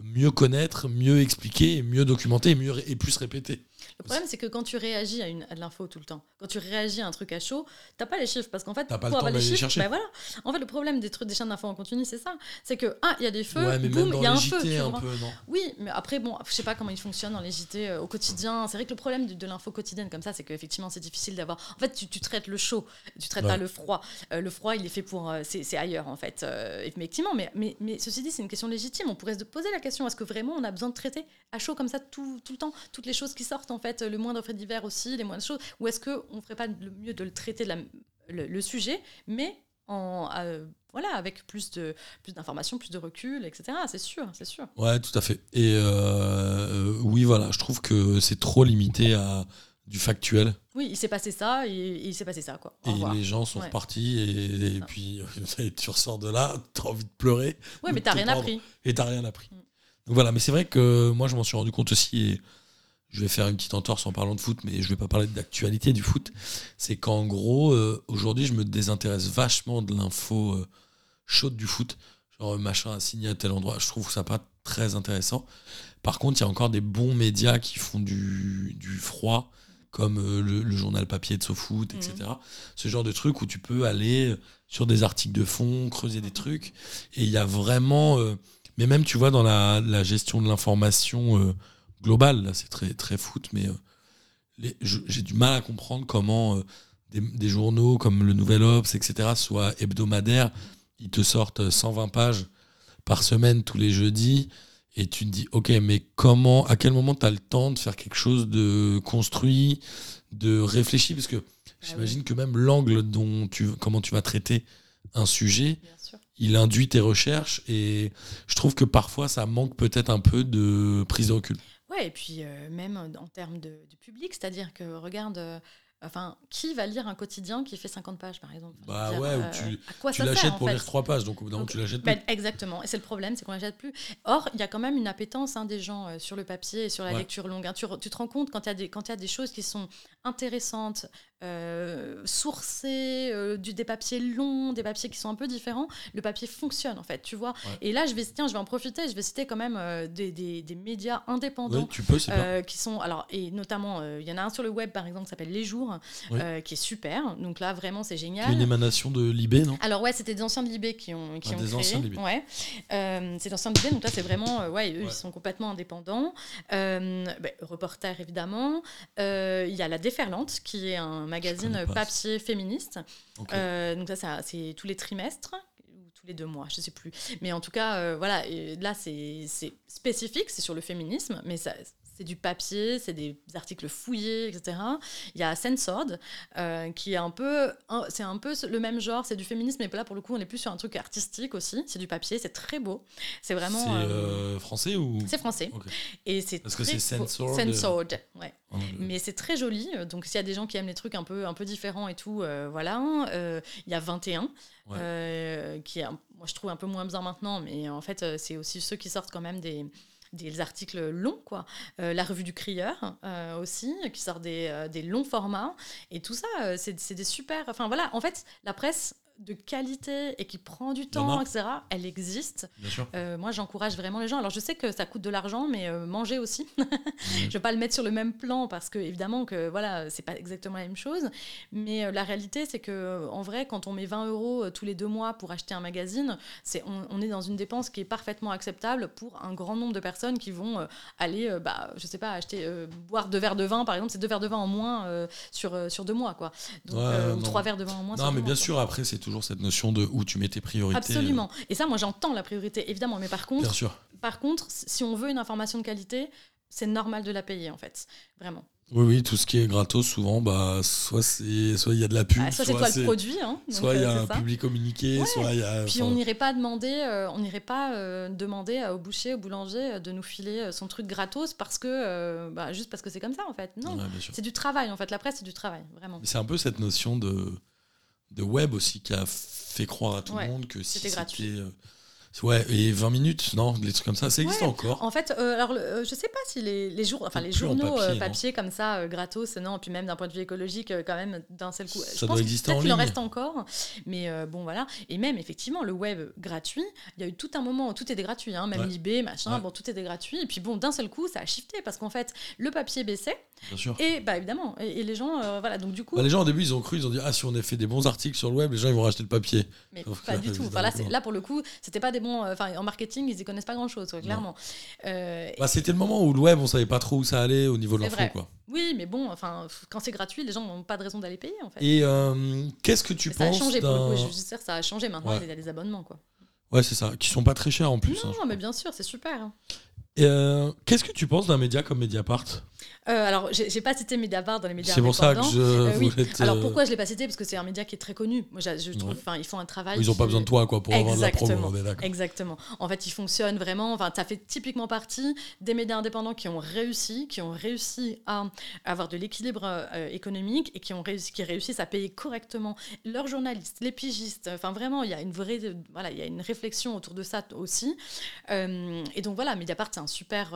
mieux connaître, mieux expliquer, mieux documenter et, mieux, et plus répéter. Le problème, c'est que quand tu réagis à, une, à de l'info tout le temps, quand tu réagis à un truc à chaud, t'as pas les chiffres. Parce qu'en fait, T'as pas le pour temps avoir les chiffres, chercher. ben voilà. En fait, le problème des trucs des chaînes d'infos en continu, c'est ça. C'est que, ah, il y a des feux, ouais, boum, il y a un feu. Un peu, Oui, mais après, bon, je sais pas comment ils fonctionnent dans les JT euh, au quotidien. C'est vrai que le problème de, de l'info quotidienne comme ça, c'est qu'effectivement, c'est difficile d'avoir. En fait, tu, tu traites le chaud, tu traites Ouais. pas le froid. Euh, le froid, il est fait pour. euh, c'est c'est ailleurs, en fait. Euh, effectivement, mais, mais, mais ceci dit, c'est une question légitime. On pourrait se poser la question est-ce que vraiment on a besoin de traiter à chaud comme ça tout, tout le temps Toutes les choses qui sortent, en fait, le moindre fait divers aussi, les moindres choses Ou est-ce qu'on ferait pas le mieux de le traiter de la- le, le sujet, mais en. euh, voilà, avec plus de plus d'informations, plus de recul, etc. C'est sûr, c'est sûr. Ouais, tout à fait. Et euh, euh, oui, voilà, je trouve que c'est trop limité à du factuel. Oui, il s'est passé ça et, et il s'est passé ça, quoi. Au Et revoir. les gens sont Ouais. repartis et, puis tu ressors de là, t'as envie de pleurer Ouais, ou mais t'as rien prendre. appris. et t'as rien appris. Mm. Voilà, mais c'est vrai que moi je m'en suis rendu compte aussi et je vais faire une petite entorse en parlant de foot, mais je vais pas parler d'actualité du foot. C'est qu'en gros, euh, aujourd'hui, je me désintéresse vachement de l'info euh, chaude du foot. Genre, euh, machin a signé à tel endroit. Je trouve ça pas très intéressant. Par contre, il y a encore des bons médias qui font du, du froid, comme euh, le, le journal papier de SoFoot, etc. Ce genre de truc où tu peux aller sur des articles de fond, creuser des trucs. Et il y a vraiment. Mais même, tu vois, dans la, la gestion de l'information euh, globale, là, c'est très, très foot, mais euh, j'ai du mal à comprendre comment euh, des, des journaux comme le Nouvel Obs, etc., soient hebdomadaires. Ils te sortent 120 pages par semaine tous les jeudis. Et tu te dis, ok, mais comment, à quel moment tu as le temps de faire quelque chose de construit, de réfléchi? Parce que j'imagine que même l'angle dont tu, comment tu vas traiter un sujet, Bien. Il induit tes recherches. Et je trouve que parfois, ça manque peut-être un peu de prise de recul. Ouais, et puis euh, même en termes de, de public, c'est-à-dire que regarde, euh, enfin, qui va lire un quotidien qui fait 50 pages, par exemple? Bah veux ouais, ou euh, tu- l'achètes pour fait? lire trois pages, donc au bout d'un moment, Donc, tu l'achètes plus. Ben, exactement, et c'est le problème, c'est qu'on l'achète plus. Or, il y a quand même une appétence hein, des gens euh, sur le papier et sur la Ouais. lecture longue. hein. Tu, te rends compte quand il y, a des- quand il y a des choses qui sont intéressantes, euh, sourcées, euh, du, des papiers longs, des papiers qui sont un peu différents, le papier fonctionne en fait, tu vois. Ouais. Et là, je vais, tiens, je vais en profiter, je vais citer quand même euh, des, des- des médias indépendants. Ouais, tu peux. Euh, qui sont alors et notamment il y en a un sur le web par exemple qui s'appelle Les Jours qui est super donc là vraiment c'est est une génial émanation de Libé, non? Alors ouais, c'était des anciens de Libé qui ont qui Ah, ont des créé. anciens de Libé. Ouais, c'est des anciens de Libé, donc là c'est vraiment ouais, eux ils sont complètement indépendants. Ben, reporter évidemment. Il y a la Déferlante qui est un magazine papier féministe. Euh, donc ça, ça c'est tous les trimestres ou tous les deux mois, je sais plus. Mais en tout cas, euh, voilà, et là c'est c'est spécifique, c'est sur le féminisme, mais ça c'est du papier, c'est des articles fouillés, etc. Il y a Censored, euh, qui est un peu, c'est un peu le même genre, c'est du féminisme, mais là pour le coup on est plus sur un truc artistique aussi. C'est du papier, c'est très beau. C'est vraiment. C'est euh, euh, français ou? c'est français. Et c'est Parce que c'est censored. Censored, ouais. Mais c'est très joli. Donc, s'il y a des gens qui aiment les trucs un peu, un peu différents et tout, euh, voilà. Il y a 21, Ouais. euh, qui est, moi, je trouve un peu moins bien maintenant, mais en fait, c'est aussi ceux qui sortent quand même des des articles longs, quoi. Euh, la revue du crieur euh, aussi, qui sort des, euh, des longs formats. Et tout ça, c'est c'est des super... Enfin voilà, en fait, la presse de qualité et qui prend du temps, etc., elle existe. Bien sûr. Euh, moi, j'encourage vraiment les gens. Alors, je sais que ça coûte de l'argent, mais euh, manger aussi. je vais pas le mettre sur le même plan parce que évidemment que voilà, c'est pas exactement la même chose. Mais euh, la réalité, c'est que en vrai, quand on met 20 euros euh, tous les deux mois pour acheter un magazine, c'est on, on est dans une dépense qui est parfaitement acceptable pour un grand nombre de personnes qui vont aller, euh, bah, je sais pas, acheter boire deux verres de vin, par exemple, c'est deux verres de vin en moins sur sur deux mois, quoi. Donc, Ouais, ou trois verres de vin en moins. sur Non, deux mais mois, bien quoi. sûr, après, c'est toujours cette notion de où tu mets tes priorités. Absolument. Et ça, moi, j'entends la priorité, évidemment. Mais par euh, contre, Bien sûr. par contre, si on veut une information de qualité, c'est normal de la payer, en fait. Vraiment. Oui, oui, tout ce qui est gratos, souvent, bah, soit c'est, soit il y a de la pub, Ah, soit c'est toi le produit, hein, donc, soit il y euh, a c'est un ça. public communiqué, Ouais. soit il y a. Puis enfin, on n'irait pas demander, euh, on n'irait pas euh, demander au boucher, au boulanger euh, de nous filer euh, son truc gratos parce que, euh, bah, juste parce que c'est comme ça en fait. Non, ouais, c'est du travail en fait. La presse c'est du travail, vraiment. C'est un peu cette notion de, de web aussi qui a fait croire à tout Ouais, le monde que si c'était Ouais, et 20 minutes, non, des trucs comme ça, ça existe Ouais. encore. En fait, euh, alors euh, je sais pas si les, les, jour, enfin, les en journaux papier, euh, papier comme ça, euh, gratos, non, puis même d'un point de vue écologique, euh, quand même, d'un seul coup. Ça je doit pense exister en qu'il en ligne. reste encore, mais bon, voilà. Et même, effectivement, le web gratuit, il y a eu tout un moment où tout était gratuit, hein, même Ouais. l'IB, machin, Ouais. bon, tout était gratuit. Et puis bon, d'un seul coup, ça a shifté parce qu'en fait, le papier baissait, Bien sûr. et bah évidemment, et, et les gens, voilà, donc du coup. Bah, les gens au début ils ont cru, ils ont dit ah si on a fait des bons articles sur le web, les gens ils vont racheter le papier. Mais Sauf pas que, du tout. Enfin, là, là, pour le coup, c'était pas des bons. Euh, Enfin, en marketing, ils y connaissent pas grand chose, clairement. Euh, Bah, c'était le moment où le web on savait pas trop où ça allait au niveau de l'info quoi. oui, mais bon, enfin, quand c'est gratuit, les gens n'ont pas de raison d'aller payer, en fait. Et euh, qu'est-ce que tu Mais ça a penses changé pour le coup. Je veux dire, ça a changé. Maintenant, Ouais. il y a des abonnements, quoi. Ouais c'est ça, qui sont pas très chers en plus. hein, non, crois. mais bien sûr, c'est super. hein. Et, euh, qu'est-ce que tu penses d'un média comme Mediapart? Euh, alors, j'ai j'ai pas cité Mediapart dans les médias C'est pour ça que je Euh, oui. voulais te- Alors pourquoi je l'ai pas cité? Parce que c'est un média qui est très connu. Moi, je trouve, Ouais. ils font un travail. Ils ont pas besoin de toi quoi pour avoir de la promo, Exactement. En fait, ils fonctionnent vraiment. Enfin, ça fait typiquement partie des médias indépendants qui ont réussi, qui ont réussi à avoir de l'équilibre euh, économique et qui ont réussi, qui réussissent à payer correctement leurs journalistes, les pigistes. Enfin, vraiment, il y a une vraie, voilà, il y a une réflexion autour de ça aussi. Euh, et donc voilà, Mediapart, c'est un super.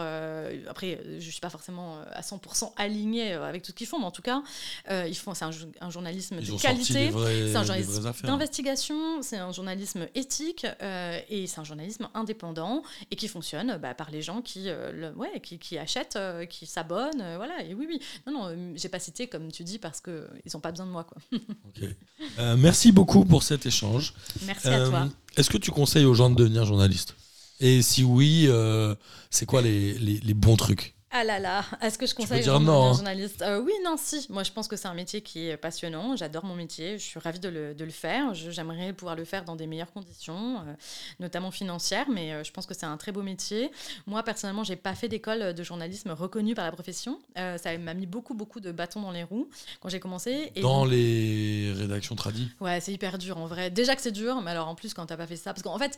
après, je suis pas forcément à 100% alignée euh, avec tout ce qu'ils font, mais en tout cas, euh, ils font, c'est un, jo- un journalisme Ils de qualité. C'est un journalisme d'investigation, c'est un journalisme éthique euh, et c'est un journalisme indépendant et qui fonctionne bah, par les gens qui, le- ouais, qui, qui achètent, qui s'abonnent, voilà. Et oui, oui. Non, non, j'ai pas cité comme tu dis parce que ils ont pas besoin de moi, quoi. Merci beaucoup pour cet échange. Merci à toi. Est-ce que tu conseilles aux gens de devenir journaliste Et si oui, euh, c'est quoi les, les- les bons trucs? Ah là là, est-ce que je conseille devenir hein. journaliste? Euh, Oui, non, si. Moi, je pense que c'est un métier qui est passionnant. J'adore mon métier. Je suis ravie de le, de le faire. J'aimerais pouvoir le faire dans des meilleures conditions, euh, notamment financières, mais euh, je pense que c'est un très beau métier. Moi, personnellement, j'ai pas fait d'école de journalisme reconnue par la profession. Euh, ça m'a mis beaucoup, beaucoup de bâtons dans les roues quand j'ai commencé. Et Dans donc- les rédactions tradies? Ouais, c'est hyper dur en vrai. Déjà que c'est dur, mais alors en plus quand t'as pas fait ça, parce qu'en fait,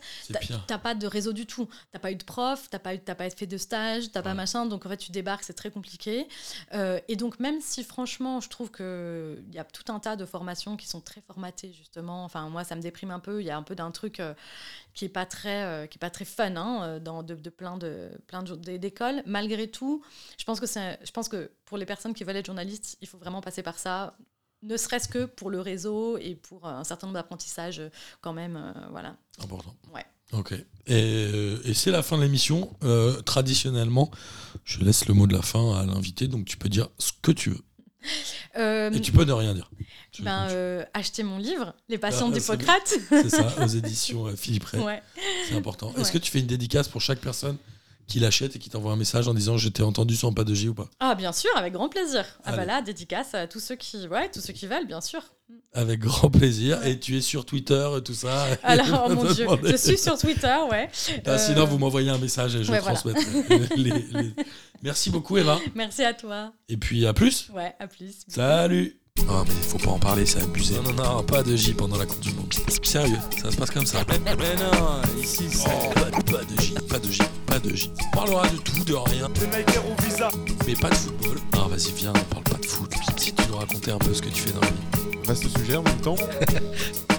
T'as- pas de réseau du tout. T'as pas eu de prof, t'as pas, eu- pas fait de stage, t'as pas Ouais. machin. Donc en fait, tu débarques, c'est très compliqué. Euh, et donc, même si franchement, je trouve qu'il y a tout un tas de formations qui sont très formatées, justement. Enfin, moi, ça me déprime un peu. Il y a un peu d'un truc euh, qui est pas très, euh, qui est pas très fun hein, dans de, de plein de plein de- d'écoles. Malgré tout, je pense que c'est, je pense que pour les personnes qui veulent être journalistes, il faut vraiment passer par ça. Ne serait-ce que pour le réseau et pour un certain nombre d'apprentissages, quand même, euh, voilà. Important. Ouais. Ok. Et, euh, et c'est la fin de l'émission. Euh, traditionnellement, je laisse le mot de la fin à l'invité, donc tu peux dire ce que tu veux. Euh, Et tu peux ne rien dire. Ben, euh, acheter mon livre, Les Passions Ah, d'Hippocrate. C'est ça, aux éditions Philippe Ray. ouais. C'est important. Est-ce que tu fais une dédicace pour chaque personne? Qui l'achète et qui t'envoie un message en disant je t'ai entendu sur pas de J ou pas Ah, bien sûr, avec grand plaisir. Ah, bah là, dédicace à tous ceux qui, ouais, tous ceux qui veulent, bien sûr. Avec grand plaisir. Et tu es sur Twitter et tout ça. Alors, Je mon Dieu, je suis sur Twitter, ouais. Ah, Euh, Sinon, vous m'envoyez un message et je ouais, voilà. transmettrai. les- les- Merci beaucoup, Eva. Merci à toi. Et puis à plus. Ouais, à plus. Salut Oh mais faut pas en parler, c'est abusé. Non, non, non, pas de J pendant la Coupe du Monde. Sérieux, ça se passe comme ça. Mais non, ici c'est. Oh, pas, pas de J, pas de J, pas de J. On parlera de tout, de rien, Les makers au visa. mais pas de football. Non, vas-y, viens, on parle pas de foot. Si tu nous racontais un peu ce que tu fais dans la vie. Vaste sujet en même temps.